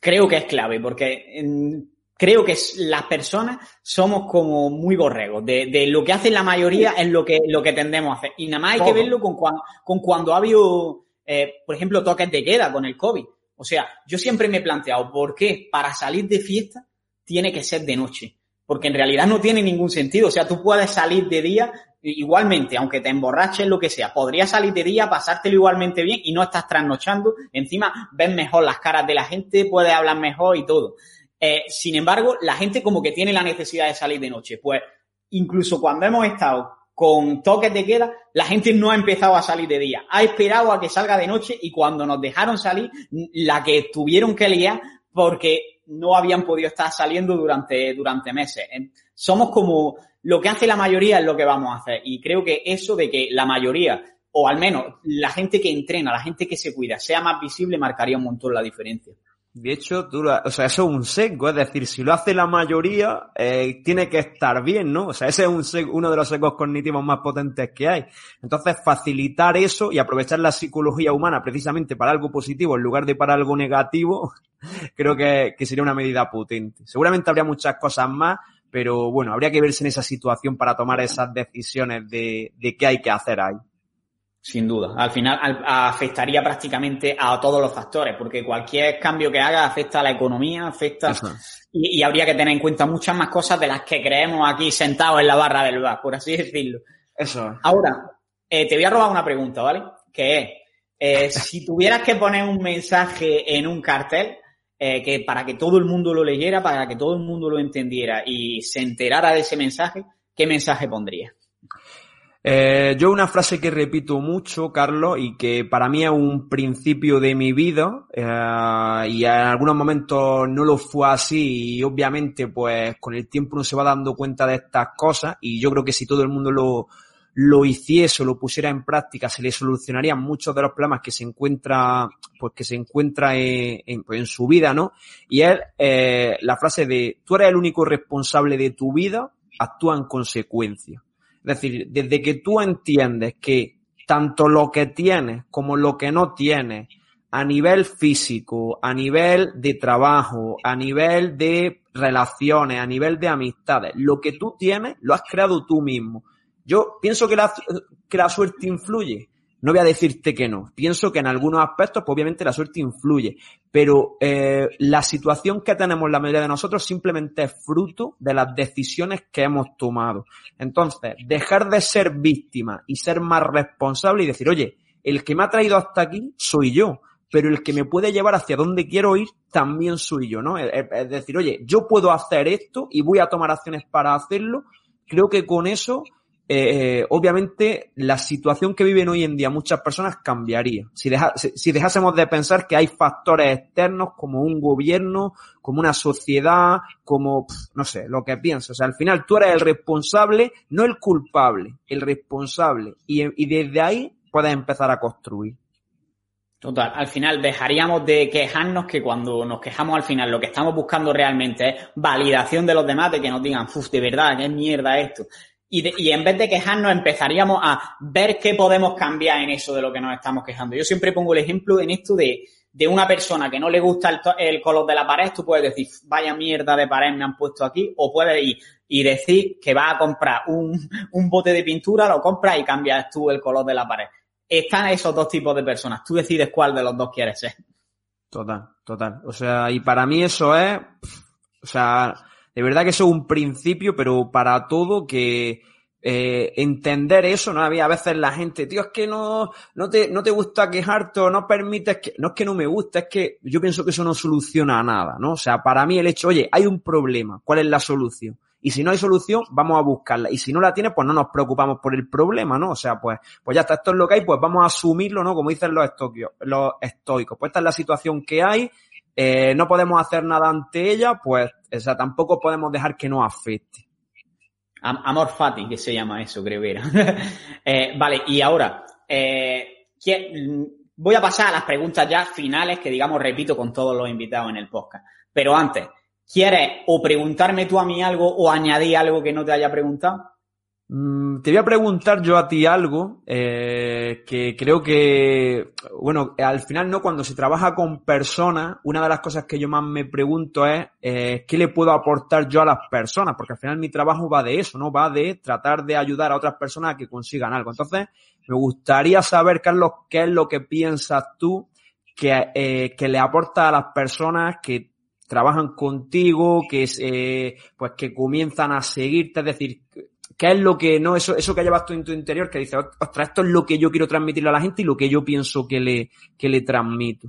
creo que es clave, porque creo que las personas somos como muy borregos. De, lo que hace la mayoría es lo que, lo que tendemos a hacer. Y nada más hay que verlo con, con cuando ha habido, eh, por ejemplo, toques de queda con el COVID. O sea, yo siempre me he planteado por qué para salir de fiesta tiene que ser de noche. Porque en realidad no tiene ningún sentido. O sea, tú puedes salir de día igualmente, aunque te emborraches, lo que sea, podrías salir de día, pasártelo igualmente bien y no estás trasnochando. Encima ves mejor las caras de la gente, puedes hablar mejor y todo. Eh, sin embargo, la gente como que tiene la necesidad de salir de noche. Pues incluso cuando hemos estado con toques de queda, la gente no ha empezado a salir de día. Ha esperado a que salga de noche y cuando nos dejaron salir, la que tuvieron que liar porque no habían podido estar saliendo durante, durante meses. Somos como lo que hace la mayoría es lo que vamos a hacer. Y creo que eso de que la mayoría, o al menos la gente que entrena, la gente que se cuida, sea más visible, marcaría un montón la diferencia. De hecho, tú, o sea, eso es un seco, es decir, si lo hace la mayoría, eh, tiene que estar bien, ¿no? O sea, ese es un uno de los secos cognitivos más potentes que hay. Entonces, facilitar eso y aprovechar la psicología humana precisamente para algo positivo en lugar de para algo negativo, creo que sería una medida potente. Seguramente habría muchas cosas más, pero bueno, habría que verse en esa situación para tomar esas decisiones de, de qué hay que hacer ahí. Sin duda. Al final afectaría prácticamente a todos los factores, porque cualquier cambio que haga afecta a la economía, afecta... Y, habría que tener en cuenta muchas más cosas de las que creemos aquí sentados en la barra del bar, por así decirlo. Eso. Ahora, eh, te voy a robar una pregunta, ¿vale? Que es, eh, si tuvieras que poner un mensaje en un cartel, eh, que para que todo el mundo lo leyera, para que todo el mundo lo entendiera y se enterara de ese mensaje, ¿qué mensaje pondrías? Eh, yo una frase que repito mucho, Carlos, y que para mí es un principio de mi vida, eh, y en algunos momentos no lo fue así, y obviamente pues con el tiempo uno se va dando cuenta de estas cosas, y yo creo que si todo el mundo lo, lo hiciese o lo pusiera en práctica, se le solucionarían muchos de los problemas que se encuentra, pues que se encuentra en, pues, en su vida, ¿no? Y es eh, la frase de, tú eres el único responsable de tu vida, actúa en consecuencia. Es decir, desde que tú entiendes que tanto lo que tienes como lo que no tienes, a nivel físico, a nivel de trabajo, a nivel de relaciones, a nivel de amistades, lo que tú tienes lo has creado tú mismo. Yo pienso que la, que la suerte influye. No voy a decirte que no. Pienso que en algunos aspectos, pues obviamente la suerte influye, pero eh, la situación que tenemos la mayoría de nosotros simplemente es fruto de las decisiones que hemos tomado. Entonces, dejar de ser víctima y ser más responsable y decir, oye, el que me ha traído hasta aquí soy yo, pero el que me puede llevar hacia donde quiero ir también soy yo, ¿no? Es decir, oye, yo puedo hacer esto y voy a tomar acciones para hacerlo. Creo que con eso eh, eh, obviamente la situación que viven hoy en día muchas personas cambiaría. Si, si, dejásemos de pensar que hay factores externos como un gobierno, como una sociedad, como, no sé, lo que piensas. O sea, al final tú eres el responsable, no el culpable, el responsable. Y, y desde ahí puedes empezar a construir. Total, al final dejaríamos de quejarnos que cuando nos quejamos al final lo que estamos buscando realmente es validación de los demás, de que nos digan, uff, de verdad, qué mierda esto. Y, en vez de quejarnos empezaríamos a ver qué podemos cambiar en eso de lo que nos estamos quejando. Yo siempre pongo el ejemplo en esto de, de una persona que no le gusta el, color de la pared, tú puedes decir, vaya mierda de pared me han puesto aquí, o puedes ir y decir que vas a comprar un, un bote de pintura, lo compras y cambias tú el color de la pared. Están esos dos tipos de personas. Tú decides cuál de los dos quieres ser. Total, total. O sea, y para mí eso es, o sea, de verdad que eso es un principio, pero para todo que eh, entender eso, ¿no? Había a veces la gente, tío, es que no, no te, no te gusta quejarte o no permites que, no es que no me gusta, es que yo pienso que eso no soluciona nada, ¿no? O sea, para mí el hecho, oye, hay un problema, ¿cuál es la solución? Y si no hay solución, vamos a buscarla. Y si no la tiene, pues no nos preocupamos por el problema, ¿no? O sea, pues, pues ya está, esto es lo que hay, pues vamos a asumirlo, ¿no? Como dicen los estoicos, los estoicos. Pues esta es la situación que hay, eh, no podemos hacer nada ante ella, pues, o sea, tampoco podemos dejar que nos afecte. Amor fati, que se llama eso, creo que era. eh, vale, y ahora, eh, voy a pasar a las preguntas ya finales que, digamos, repito con todos los invitados en el podcast. Pero antes, ¿quieres o preguntarme tú a mí algo o añadir algo que no te haya preguntado? Mm, te voy a preguntar yo a ti algo eh, que creo que, bueno, al final no, cuando se trabaja con personas, una de las cosas que yo más me pregunto es eh, qué le puedo aportar yo a las personas, porque al final mi trabajo va de eso, ¿no? Va de tratar de ayudar a otras personas a que consigan algo. Entonces, me gustaría saber, Carlos, qué es lo que piensas tú que, eh, que le aporta a las personas que trabajan contigo, que eh, pues que comienzan a seguirte, es decir, ¿Qué es lo que, no, eso, eso que llevas tú en tu interior que dices, ostras, esto es lo que yo quiero transmitirle a la gente y lo que yo pienso que le, que le transmito?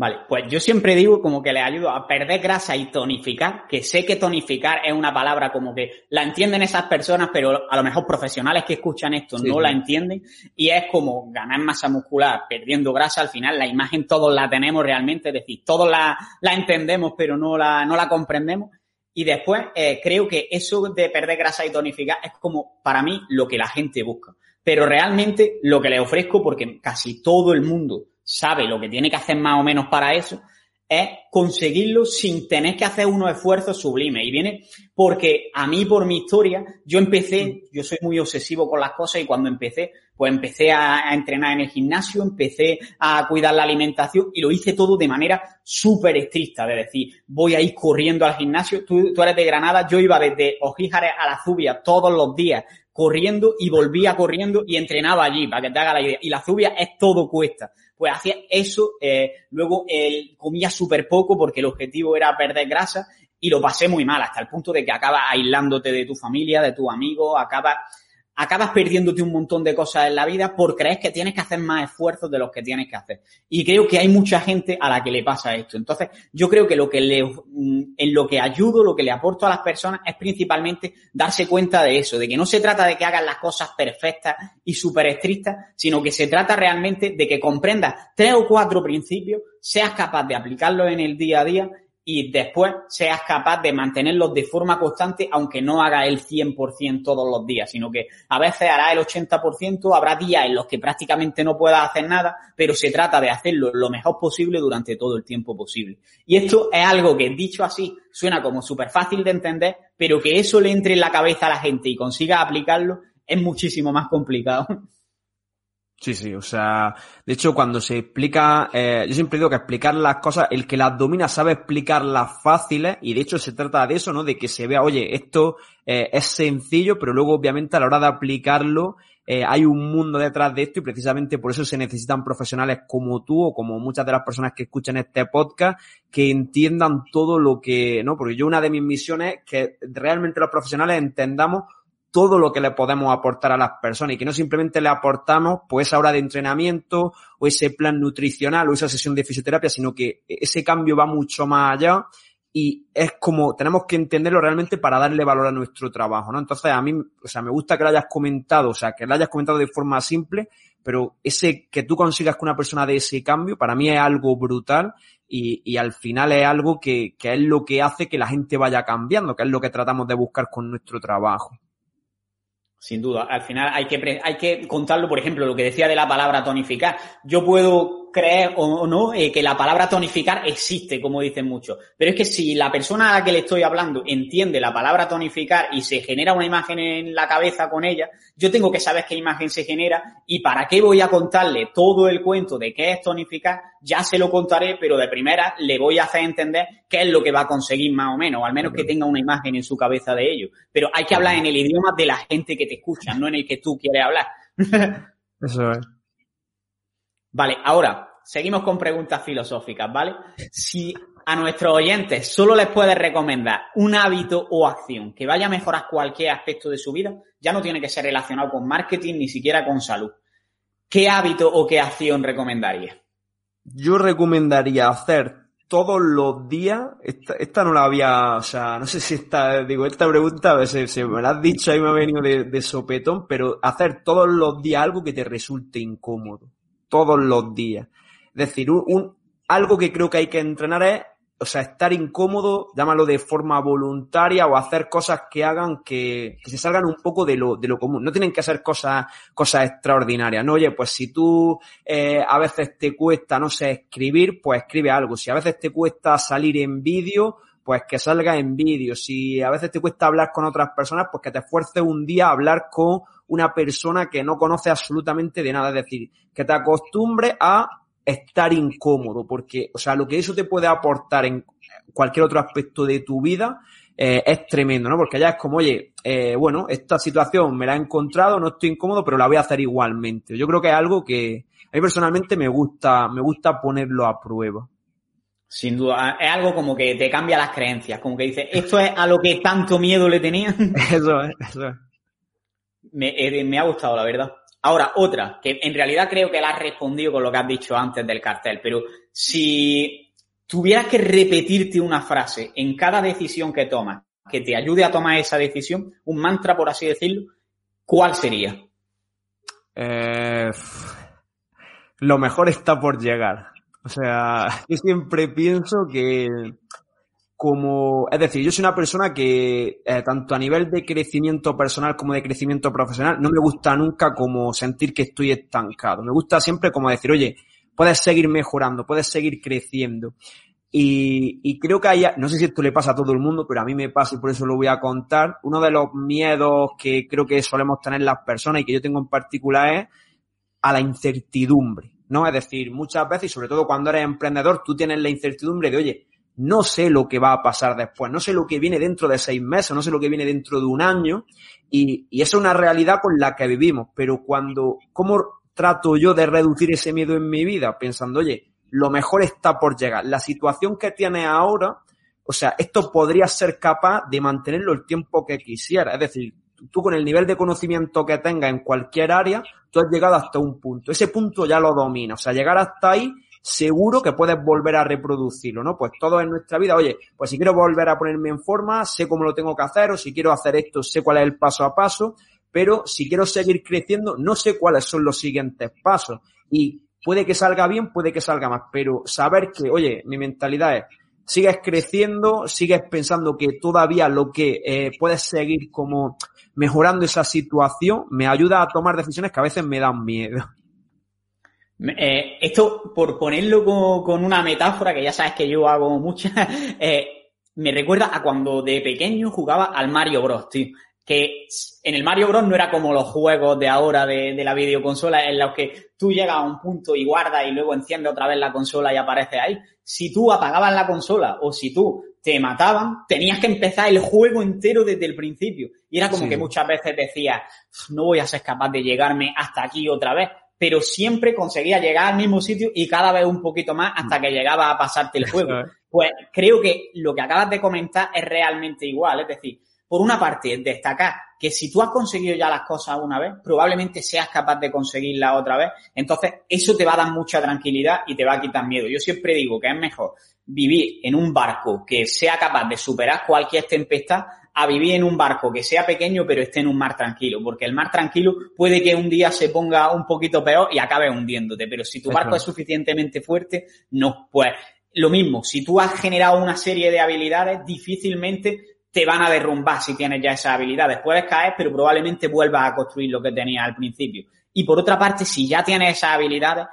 Vale, pues yo siempre digo como que le ayudo a perder grasa y tonificar, que sé que tonificar es una palabra como que la entienden esas personas, pero a lo mejor profesionales que escuchan esto no la entienden, y es como ganar masa muscular perdiendo grasa, al final la imagen todos la tenemos realmente, es decir, todos la, la entendemos pero no la, no la comprendemos, y después eh, creo que eso de perder grasa y tonificar es como para mí lo que la gente busca. Pero realmente lo que le ofrezco, porque casi todo el mundo sabe lo que tiene que hacer más o menos para eso, es conseguirlo sin tener que hacer unos esfuerzos sublimes. Y viene porque a mí, por mi historia, yo empecé, yo soy muy obsesivo con las cosas y cuando empecé, pues empecé a, entrenar en el gimnasio, empecé a cuidar la alimentación y lo hice todo de manera súper estricta, de decir, voy a ir corriendo al gimnasio. Tú, eres de Granada, yo iba desde Ojíjares a la Zubia todos los días corriendo y volvía corriendo y entrenaba allí, para que te haga la idea. Y la Zubia es todo cuesta pues hacía eso, eh, luego él comía súper poco porque el objetivo era perder grasa y lo pasé muy mal, hasta el punto de que acabas aislándote de tu familia, de tus amigos, acabas acabas perdiéndote un montón de cosas en la vida por creer que tienes que hacer más esfuerzos de los que tienes que hacer. Y creo que hay mucha gente a la que le pasa esto. Entonces, yo creo que lo que le, mm, en lo que ayudo, lo que le aporto a las personas es principalmente darse cuenta de eso, de que no se trata de que hagan las cosas perfectas y súper estrictas, sino que se trata realmente de que comprendas tres o cuatro principios, seas capaz de aplicarlos en el día a día y después seas capaz de mantenerlos de forma constante, aunque no haga el 100% todos los días, sino que a veces hará el 80%, habrá días en los que prácticamente no puedas hacer nada, pero se trata de hacerlo lo mejor posible durante todo el tiempo posible. Y esto es algo que dicho así suena como súper fácil de entender, pero que eso le entre en la cabeza a la gente y consiga aplicarlo es muchísimo más complicado. Sí, sí, o sea, de hecho cuando se explica, eh, yo siempre digo que explicar las cosas, el que las domina sabe explicarlas fáciles y de hecho se trata de eso, ¿no? De que se vea, oye, esto eh, es sencillo, pero luego obviamente a la hora de aplicarlo eh, hay un mundo detrás de esto y precisamente por eso se necesitan profesionales como tú o como muchas de las personas que escuchan este podcast que entiendan todo lo que, ¿no? Porque yo una de mis misiones es que realmente los profesionales entendamos todo lo que le podemos aportar a las personas y que no simplemente le aportamos pues esa hora de entrenamiento o ese plan nutricional o esa sesión de fisioterapia, sino que ese cambio va mucho más allá y es como tenemos que entenderlo realmente para darle valor a nuestro trabajo, ¿no? Entonces a mí, o sea, me gusta que lo hayas comentado, o sea, que lo hayas comentado de forma simple, pero ese que tú consigas que una persona de ese cambio, para mí es algo brutal y, y al final es algo que, que es lo que hace que la gente vaya cambiando, que es lo que tratamos de buscar con nuestro trabajo. Sin duda, al final hay que, hay que contarlo, por ejemplo, lo que decía de la palabra tonificar. Yo puedo creer o no eh, que la palabra tonificar existe, como dicen muchos. Pero es que si la persona a la que le estoy hablando entiende la palabra tonificar y se genera una imagen en la cabeza con ella, yo tengo que saber qué imagen se genera y para qué voy a contarle todo el cuento de qué es tonificar, ya se lo contaré, pero de primera le voy a hacer entender qué es lo que va a conseguir más o menos, o al menos que tenga una imagen en su cabeza de ello. Pero hay que hablar en el idioma de la gente que te escucha, no en el que tú quieres hablar. Eso es. Vale, ahora, seguimos con preguntas filosóficas, ¿vale? Si a nuestros oyentes solo les puedes recomendar un hábito o acción que vaya a mejorar cualquier aspecto de su vida, ya no tiene que ser relacionado con marketing ni siquiera con salud. ¿Qué hábito o qué acción recomendaría? Yo recomendaría hacer todos los días, esta, no la había, o sea, no sé si esta, digo, esta pregunta veces se me la has dicho y me ha venido de sopetón, pero hacer todos los días algo que te resulte incómodo todos los días. Es decir, un, algo que creo que hay que entrenar es, o sea, estar incómodo, llámalo de forma voluntaria o hacer cosas que hagan que, se salgan un poco de lo, de lo común. No tienen que ser cosas, cosas extraordinarias. No, oye, pues si tú eh, a veces te cuesta, no sé, escribir, pues escribe algo. Si a veces te cuesta salir en vídeo, pues que salga en vídeo. Si a veces te cuesta hablar con otras personas, pues que te esfuerces un día a hablar con una persona que no conoce absolutamente de nada. Es decir, que te acostumbres a estar incómodo, porque, o sea, lo que eso te puede aportar en cualquier otro aspecto de tu vida eh, es tremendo, ¿no? Porque ya es como, oye, eh, bueno, esta situación me la he encontrado, no estoy incómodo, pero la voy a hacer igualmente. Yo creo que es algo que a mí personalmente me gusta, me gusta ponerlo a prueba. Sin duda, es algo como que te cambia las creencias, como que dices, esto es a lo que tanto miedo le tenía. Eso es, eso es. Me, ha gustado, la verdad. Ahora, otra, que en realidad creo que la has respondido con lo que has dicho antes del cartel, pero si tuvieras que repetirte una frase en cada decisión que tomas, que te ayude a tomar esa decisión, un mantra, por así decirlo, ¿cuál sería? Eh, lo mejor está por llegar. O sea, yo siempre pienso que como, es decir, yo soy una persona que eh, tanto a nivel de crecimiento personal como de crecimiento profesional no me gusta nunca como sentir que estoy estancado. Me gusta siempre como decir, oye, puedes seguir mejorando, puedes seguir creciendo. Y, y creo que hay, no sé si esto le pasa a todo el mundo, pero a mí me pasa y por eso lo voy a contar. Uno de los miedos que creo que solemos tener las personas y que yo tengo en particular es a la incertidumbre. ¿no? Es decir, muchas veces, y sobre todo cuando eres emprendedor, tú tienes la incertidumbre de, oye, no sé lo que va a pasar después, no sé lo que viene dentro de seis meses, no sé lo que viene dentro de un año, y, y esa es una realidad con la que vivimos, pero cuando, ¿cómo trato yo de reducir ese miedo en mi vida? Pensando, oye, lo mejor está por llegar. La situación que tienes ahora, o sea, esto podría ser capaz de mantenerlo el tiempo que quisiera. Es decir, tú con el nivel de conocimiento que tengas en cualquier área, tú has llegado hasta un punto. Ese punto ya lo dominas. O sea, llegar hasta ahí, seguro que puedes volver a reproducirlo, ¿no? Pues todo en nuestra vida, oye, pues si quiero volver a ponerme en forma, sé cómo lo tengo que hacer, o si quiero hacer esto, sé cuál es el paso a paso, pero si quiero seguir creciendo, no sé cuáles son los siguientes pasos. Y puede que salga bien, puede que salga más, pero saber que, oye, mi mentalidad es, sigues creciendo, sigues pensando que todavía lo que eh, puedes seguir como mejorando esa situación, me ayuda a tomar decisiones que a veces me dan miedo. Eh, esto, por ponerlo con, una metáfora, que ya sabes que yo hago muchas, eh, me recuerda a cuando de pequeño jugaba al Mario Bros, tío. Que en el Mario Bros no era como los juegos de ahora de, de la videoconsola en los que tú llegas a un punto y guardas y luego enciendes otra vez la consola y aparece ahí. Si tú apagabas la consola o si tú te mataban, tenías que empezar el juego entero desde el principio. Y era como que muchas veces decías, no voy a ser capaz de llegarme hasta aquí otra vez, pero siempre conseguía llegar al mismo sitio y cada vez un poquito más hasta que llegaba a pasarte el juego. Pues creo que lo que acabas de comentar es realmente igual, es decir, por una parte, destacar que si tú has conseguido ya las cosas una vez, probablemente seas capaz de conseguirlas otra vez. Entonces, eso te va a dar mucha tranquilidad y te va a quitar miedo. Yo siempre digo que es mejor vivir en un barco que sea capaz de superar cualquier tempestad a vivir en un barco que sea pequeño pero esté en un mar tranquilo, porque el mar tranquilo puede que un día se ponga un poquito peor y acabe hundiéndote, pero si tu barco es suficientemente fuerte, no, pues lo mismo, si tú has generado una serie de habilidades, difícilmente te van a derrumbar si tienes ya esas habilidades. Puedes caer, pero probablemente vuelvas a construir lo que tenías al principio. Y por otra parte, si ya tienes esas habilidades,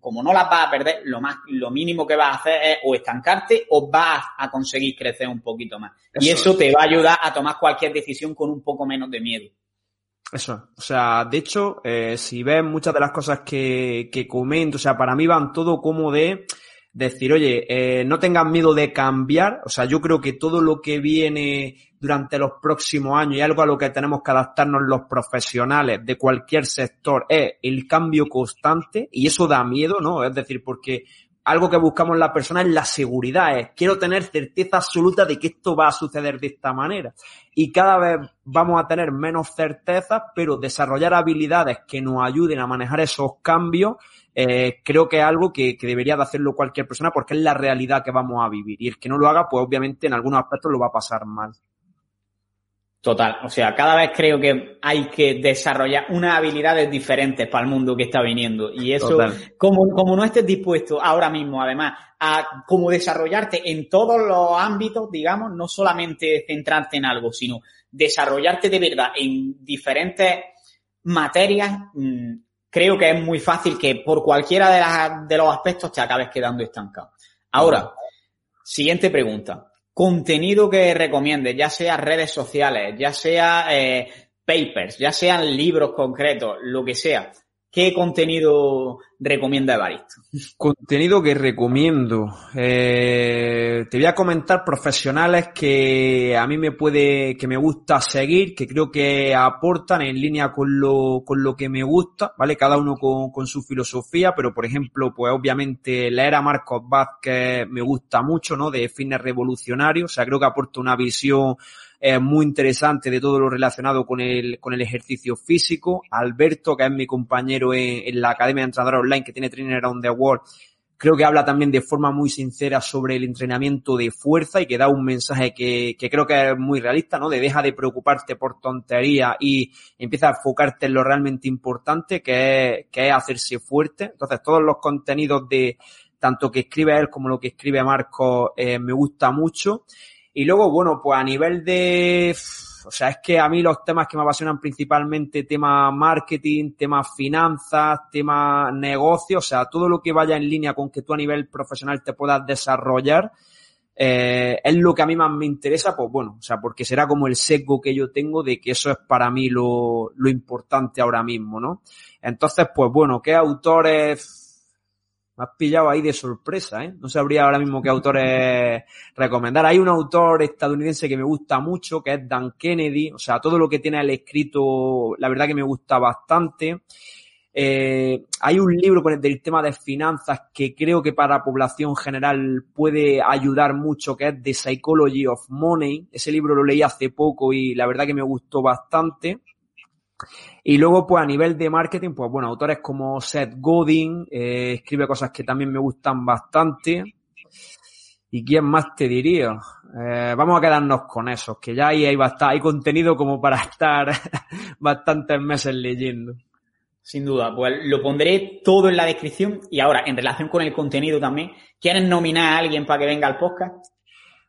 como no las vas a perder, lo más, lo mínimo que vas a hacer es o estancarte o vas a conseguir crecer un poquito más. y eso te va a ayudar a tomar cualquier decisión con un poco menos de miedo. Eso, o sea, de hecho, eh, si ves muchas de las cosas que, que comento, o sea, para mí van todo como de decir, oye, eh, no tengan miedo de cambiar, o sea, yo creo que todo lo que viene durante los próximos años y algo a lo que tenemos que adaptarnos los profesionales de cualquier sector es el cambio constante y eso da miedo, ¿no? Es decir, porque algo que buscamos la persona es la seguridad, es quiero tener certeza absoluta de que esto va a suceder de esta manera. Y cada vez vamos a tener menos certezas, pero desarrollar habilidades que nos ayuden a manejar esos cambios eh, creo que es algo que, que, debería de hacerlo cualquier persona porque es la realidad que vamos a vivir. Y el que no lo haga, pues obviamente en algunos aspectos lo va a pasar mal. Total, o sea, cada vez creo que hay que desarrollar unas habilidades diferentes para el mundo que está viniendo. Y eso, como, como no estés dispuesto ahora mismo, además, a como desarrollarte en todos los ámbitos, digamos, no solamente centrarte en algo, sino desarrollarte de verdad en diferentes materias, mmm, creo que es muy fácil que por cualquiera de, los aspectos te acabes quedando estancado. Ahora, siguiente pregunta. contenido que recomiendes, ya sea redes sociales, ya sea eh, papers, ya sean libros concretos, lo que sea, ¿Qué contenido recomienda Evaristo? Contenido que recomiendo. Eh, te voy a comentar profesionales que a mí me puede, que me gusta seguir, que creo que aportan en línea con lo, con lo que me gusta, ¿vale? Cada uno con, con su filosofía, pero por ejemplo, pues obviamente leer a Marcos Vázquez me gusta mucho, ¿no? De fines revolucionarios, o sea, creo que aporta una visión es muy interesante de todo lo relacionado con el, con el ejercicio físico. Alberto, que es mi compañero en, la Academia de Entrenador Online, que tiene Trainer on the World, creo que habla también de forma muy sincera sobre el entrenamiento de fuerza y que da un mensaje que, creo que es muy realista, ¿no? De deja de preocuparte por tonterías y empieza a enfocarte en lo realmente importante, que es, que es hacerse fuerte. Entonces, todos los contenidos de tanto que escribe él como lo que escribe Marco eh, me gusta mucho. Y luego, bueno, pues a nivel de, o sea, es que a mí los temas que me apasionan principalmente, tema marketing, temas finanzas, tema negocio, o sea, todo lo que vaya en línea con que tú a nivel profesional te puedas desarrollar, eh, es lo que a mí más me interesa, pues bueno, o sea, porque será como el sesgo que yo tengo de que eso es para mí lo, lo importante ahora mismo, ¿no? Entonces, pues bueno, ¿qué autores me has pillado ahí de sorpresa, ¿eh? No sabría ahora mismo qué autores recomendar. Hay un autor estadounidense que me gusta mucho, que es Dan Kennedy. O sea, todo lo que tiene el escrito, la verdad que me gusta bastante. Eh, hay un libro con el del tema de finanzas que creo que para la población general puede ayudar mucho, que es The Psychology of Money. Ese libro lo leí hace poco y la verdad que me gustó bastante. Y luego, pues a nivel de marketing, pues bueno, autores como Seth Godin, eh, escribe cosas que también me gustan bastante. ¿Y quién más te diría? Eh, vamos a quedarnos con esos, que ya ahí hay, bastante, hay contenido como para estar bastantes meses leyendo. Sin duda, pues lo pondré todo en la descripción. Y ahora, en relación con el contenido también, ¿quieren nominar a alguien para que venga al podcast?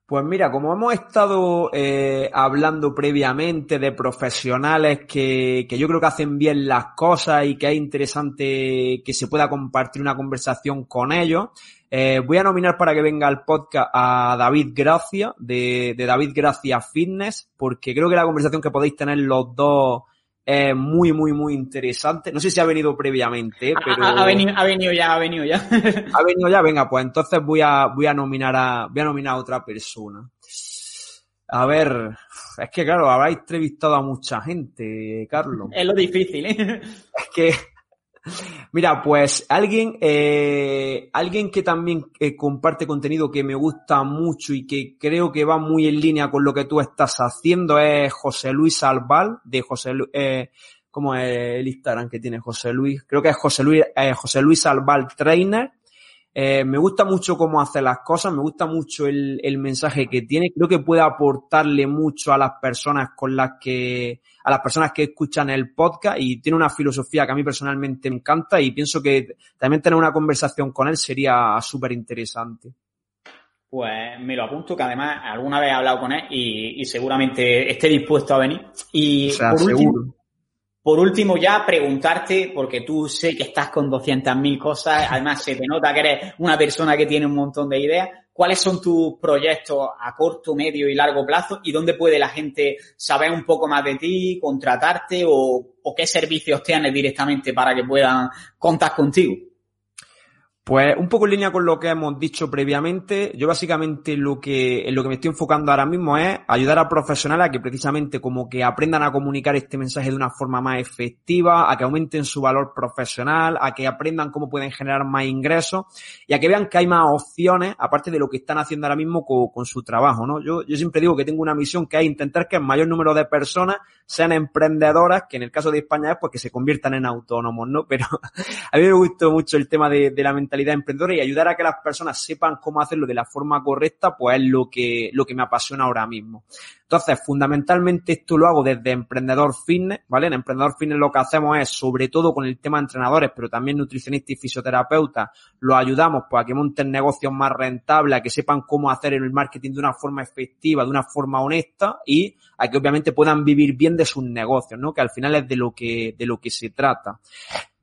Pues mira, como hemos estado eh, hablando previamente de profesionales que, que, yo creo que hacen bien las cosas y que es interesante que se pueda compartir una conversación con ellos, eh, voy a nominar para que venga al podcast a David Gracia, de, de David Gracia Fitness, porque creo que la conversación que podéis tener los dos es muy, muy, muy interesante. No sé si ha venido previamente, pero... Ha, venido, ha venido ya, ha venido ya. ha venido ya, venga, pues entonces voy a, voy a nominar a, voy a nominar a otra persona. A ver, es que claro, habrá entrevistado a mucha gente, Carlos. Es lo difícil, ¿eh? Es que Mira, pues alguien, eh, alguien que también eh, comparte contenido que me gusta mucho y que creo que va muy en línea con lo que tú estás haciendo es José Luis Albal, de José Luis, eh, ¿cómo es el Instagram que tiene José Luis? Creo que es José Luis, eh, José Luis Albal Trainer. Eh, me gusta mucho cómo hace las cosas, me gusta mucho el, el mensaje que tiene. Creo que puede aportarle mucho a las personas con las que, a las personas que escuchan el podcast y tiene una filosofía que a mí personalmente me encanta y pienso que también tener una conversación con él sería súper interesante. Pues me lo apunto, que además alguna vez he hablado con él y, seguramente esté dispuesto a venir. Y por, último, por último, ya preguntarte, porque tú sé que estás con 200.000 cosas, además se te nota que eres una persona que tiene un montón de ideas cuáles son tus proyectos a corto, medio y largo plazo y dónde puede la gente saber un poco más de ti, contratarte o, o qué servicios tienes directamente para que puedan contar contigo. Pues un poco en línea con lo que hemos dicho previamente, yo básicamente lo que, en lo que me estoy enfocando ahora mismo es ayudar a profesionales a que precisamente como que aprendan a comunicar este mensaje de una forma más efectiva, a que aumenten su valor profesional, a que aprendan cómo pueden generar más ingresos y a que vean que hay más opciones aparte de lo que están haciendo ahora mismo con, con su trabajo, ¿no? Yo, yo siempre digo que tengo una misión que es intentar que el mayor número de personas sean emprendedoras, que en el caso de España es pues que se conviertan en autónomos, ¿no? Pero a mí me gustó mucho el tema de, la mentalidad emprendedora y ayudar a que las personas sepan cómo hacerlo de la forma correcta, pues es lo que, lo que me apasiona ahora mismo. Entonces, fundamentalmente esto lo hago desde Emprendedor Fitness, ¿vale? En Emprendedor Fitness lo que hacemos es, sobre todo con el tema de entrenadores, pero también nutricionistas y fisioterapeutas, los ayudamos pues a que monten negocios más rentables, a que sepan cómo hacer el marketing de una forma efectiva, de una forma honesta y que obviamente puedan vivir bien de sus negocios, ¿no? Que al final es de lo que, de lo que se trata.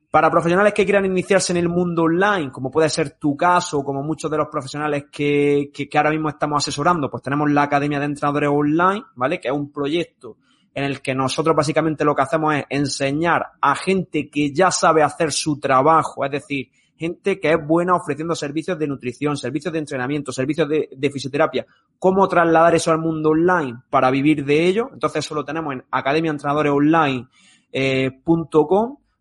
Para profesionales que quieran iniciarse en el mundo online, como puede ser tu caso, como muchos de los profesionales que, que, que ahora mismo estamos asesorando, pues tenemos la Academia de Entrenadores Online, ¿vale? Que es un proyecto en el que nosotros básicamente lo que hacemos es enseñar a gente que ya sabe hacer su trabajo, es decir, gente que es buena ofreciendo servicios de nutrición, servicios de entrenamiento, servicios de, fisioterapia, cómo trasladar eso al mundo online para vivir de ello. Entonces eso lo tenemos en academiaentrenadoresonline.com, eh,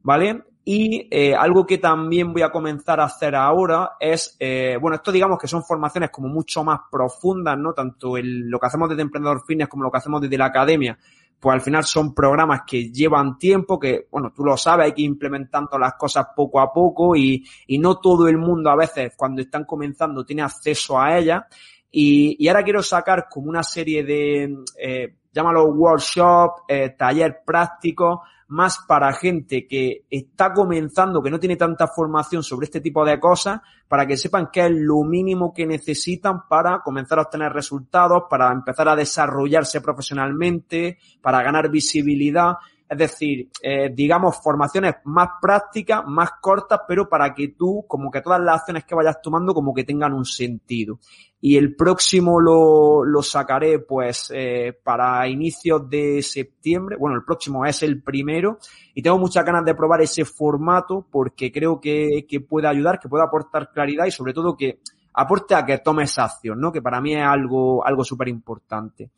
¿vale? Y eh, algo que también voy a comenzar a hacer ahora es, eh, bueno, esto digamos que son formaciones como mucho más profundas, ¿no? Tanto en lo que hacemos desde Emprendedor Fitness como lo que hacemos desde la academia, pues al final son programas que llevan tiempo, que, bueno, tú lo sabes, hay que ir implementando las cosas poco a poco y, y no todo el mundo a veces cuando están comenzando tiene acceso a ellas. Y, y ahora quiero sacar como una serie de, eh, llámalo workshop, eh, taller práctico, más para gente que está comenzando, que no tiene tanta formación sobre este tipo de cosas, para que sepan qué es lo mínimo que necesitan para comenzar a obtener resultados, para empezar a desarrollarse profesionalmente, para ganar visibilidad. Es decir, eh, digamos, formaciones más prácticas, más cortas, pero para que tú, como que todas las acciones que vayas tomando, como que tengan un sentido. Y el próximo lo, lo sacaré, pues, eh, para inicios de septiembre. Bueno, el próximo es el primero. Y tengo muchas ganas de probar ese formato porque creo que, que puede ayudar, que puede aportar claridad y sobre todo que aporte a que tomes acción, ¿no? Que para mí es algo, algo súper importante.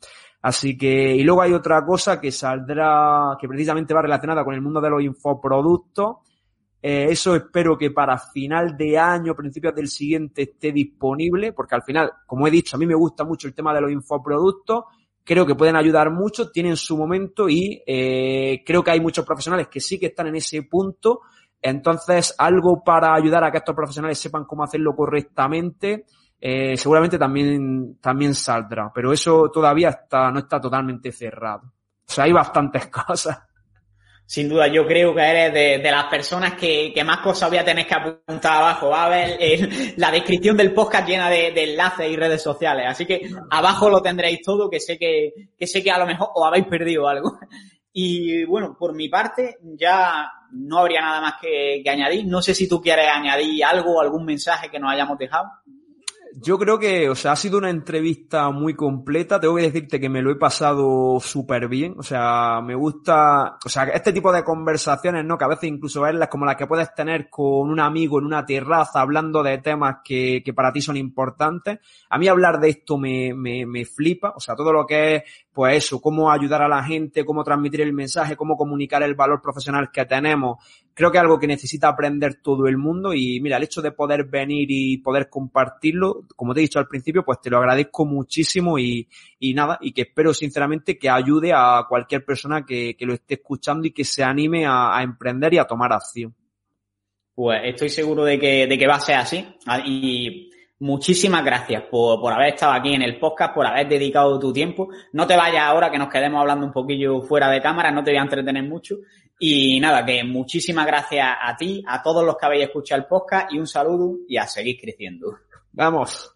Así que, y luego hay otra cosa que saldrá, que precisamente va relacionada con el mundo de los infoproductos. Eh, eso espero que para final de año, principios del siguiente esté disponible, porque al final, como he dicho, a mí me gusta mucho el tema de los infoproductos. Creo que pueden ayudar mucho, tienen su momento y eh, creo que hay muchos profesionales que sí que están en ese punto. Entonces, algo para ayudar a que estos profesionales sepan cómo hacerlo correctamente eh, seguramente también, también saldrá, pero eso todavía está, no está totalmente cerrado. O sea, hay bastantes cosas. Sin duda, yo creo que eres de, las personas que, que, más cosas voy a tener que apuntar abajo. Va a ver la descripción del podcast llena de, enlaces y redes sociales. Así que abajo lo tendréis todo, que sé que, que sé que a lo mejor os habéis perdido algo. Y bueno, por mi parte, ya no habría nada más que, que añadir. No sé si tú quieres añadir algo, algún mensaje que nos hayamos dejado. Yo creo que, o sea, ha sido una entrevista muy completa. Tengo que decirte que me lo he pasado súper bien. O sea, me gusta, o sea, este tipo de conversaciones, ¿no? Que a veces incluso verlas como las que puedes tener con un amigo en una terraza hablando de temas que, que para ti son importantes. A mí hablar de esto me, me, me flipa. O sea, todo lo que es, pues eso, cómo ayudar a la gente, cómo transmitir el mensaje, cómo comunicar el valor profesional que tenemos creo que es algo que necesita aprender todo el mundo y mira, el hecho de poder venir y poder compartirlo, como te he dicho al principio, pues te lo agradezco muchísimo y, y nada, y que espero sinceramente que ayude a cualquier persona que, que lo esté escuchando y que se anime a, emprender y a tomar acción. Pues estoy seguro de que, de que va a ser así ah, y muchísimas gracias por, por haber estado aquí en el podcast, por haber dedicado tu tiempo. No te vayas ahora que nos quedemos hablando un poquillo fuera de cámara, no te voy a entretener mucho y nada, que muchísimas gracias a ti, a todos los que habéis escuchado el podcast y un saludo y a seguir creciendo. Vamos.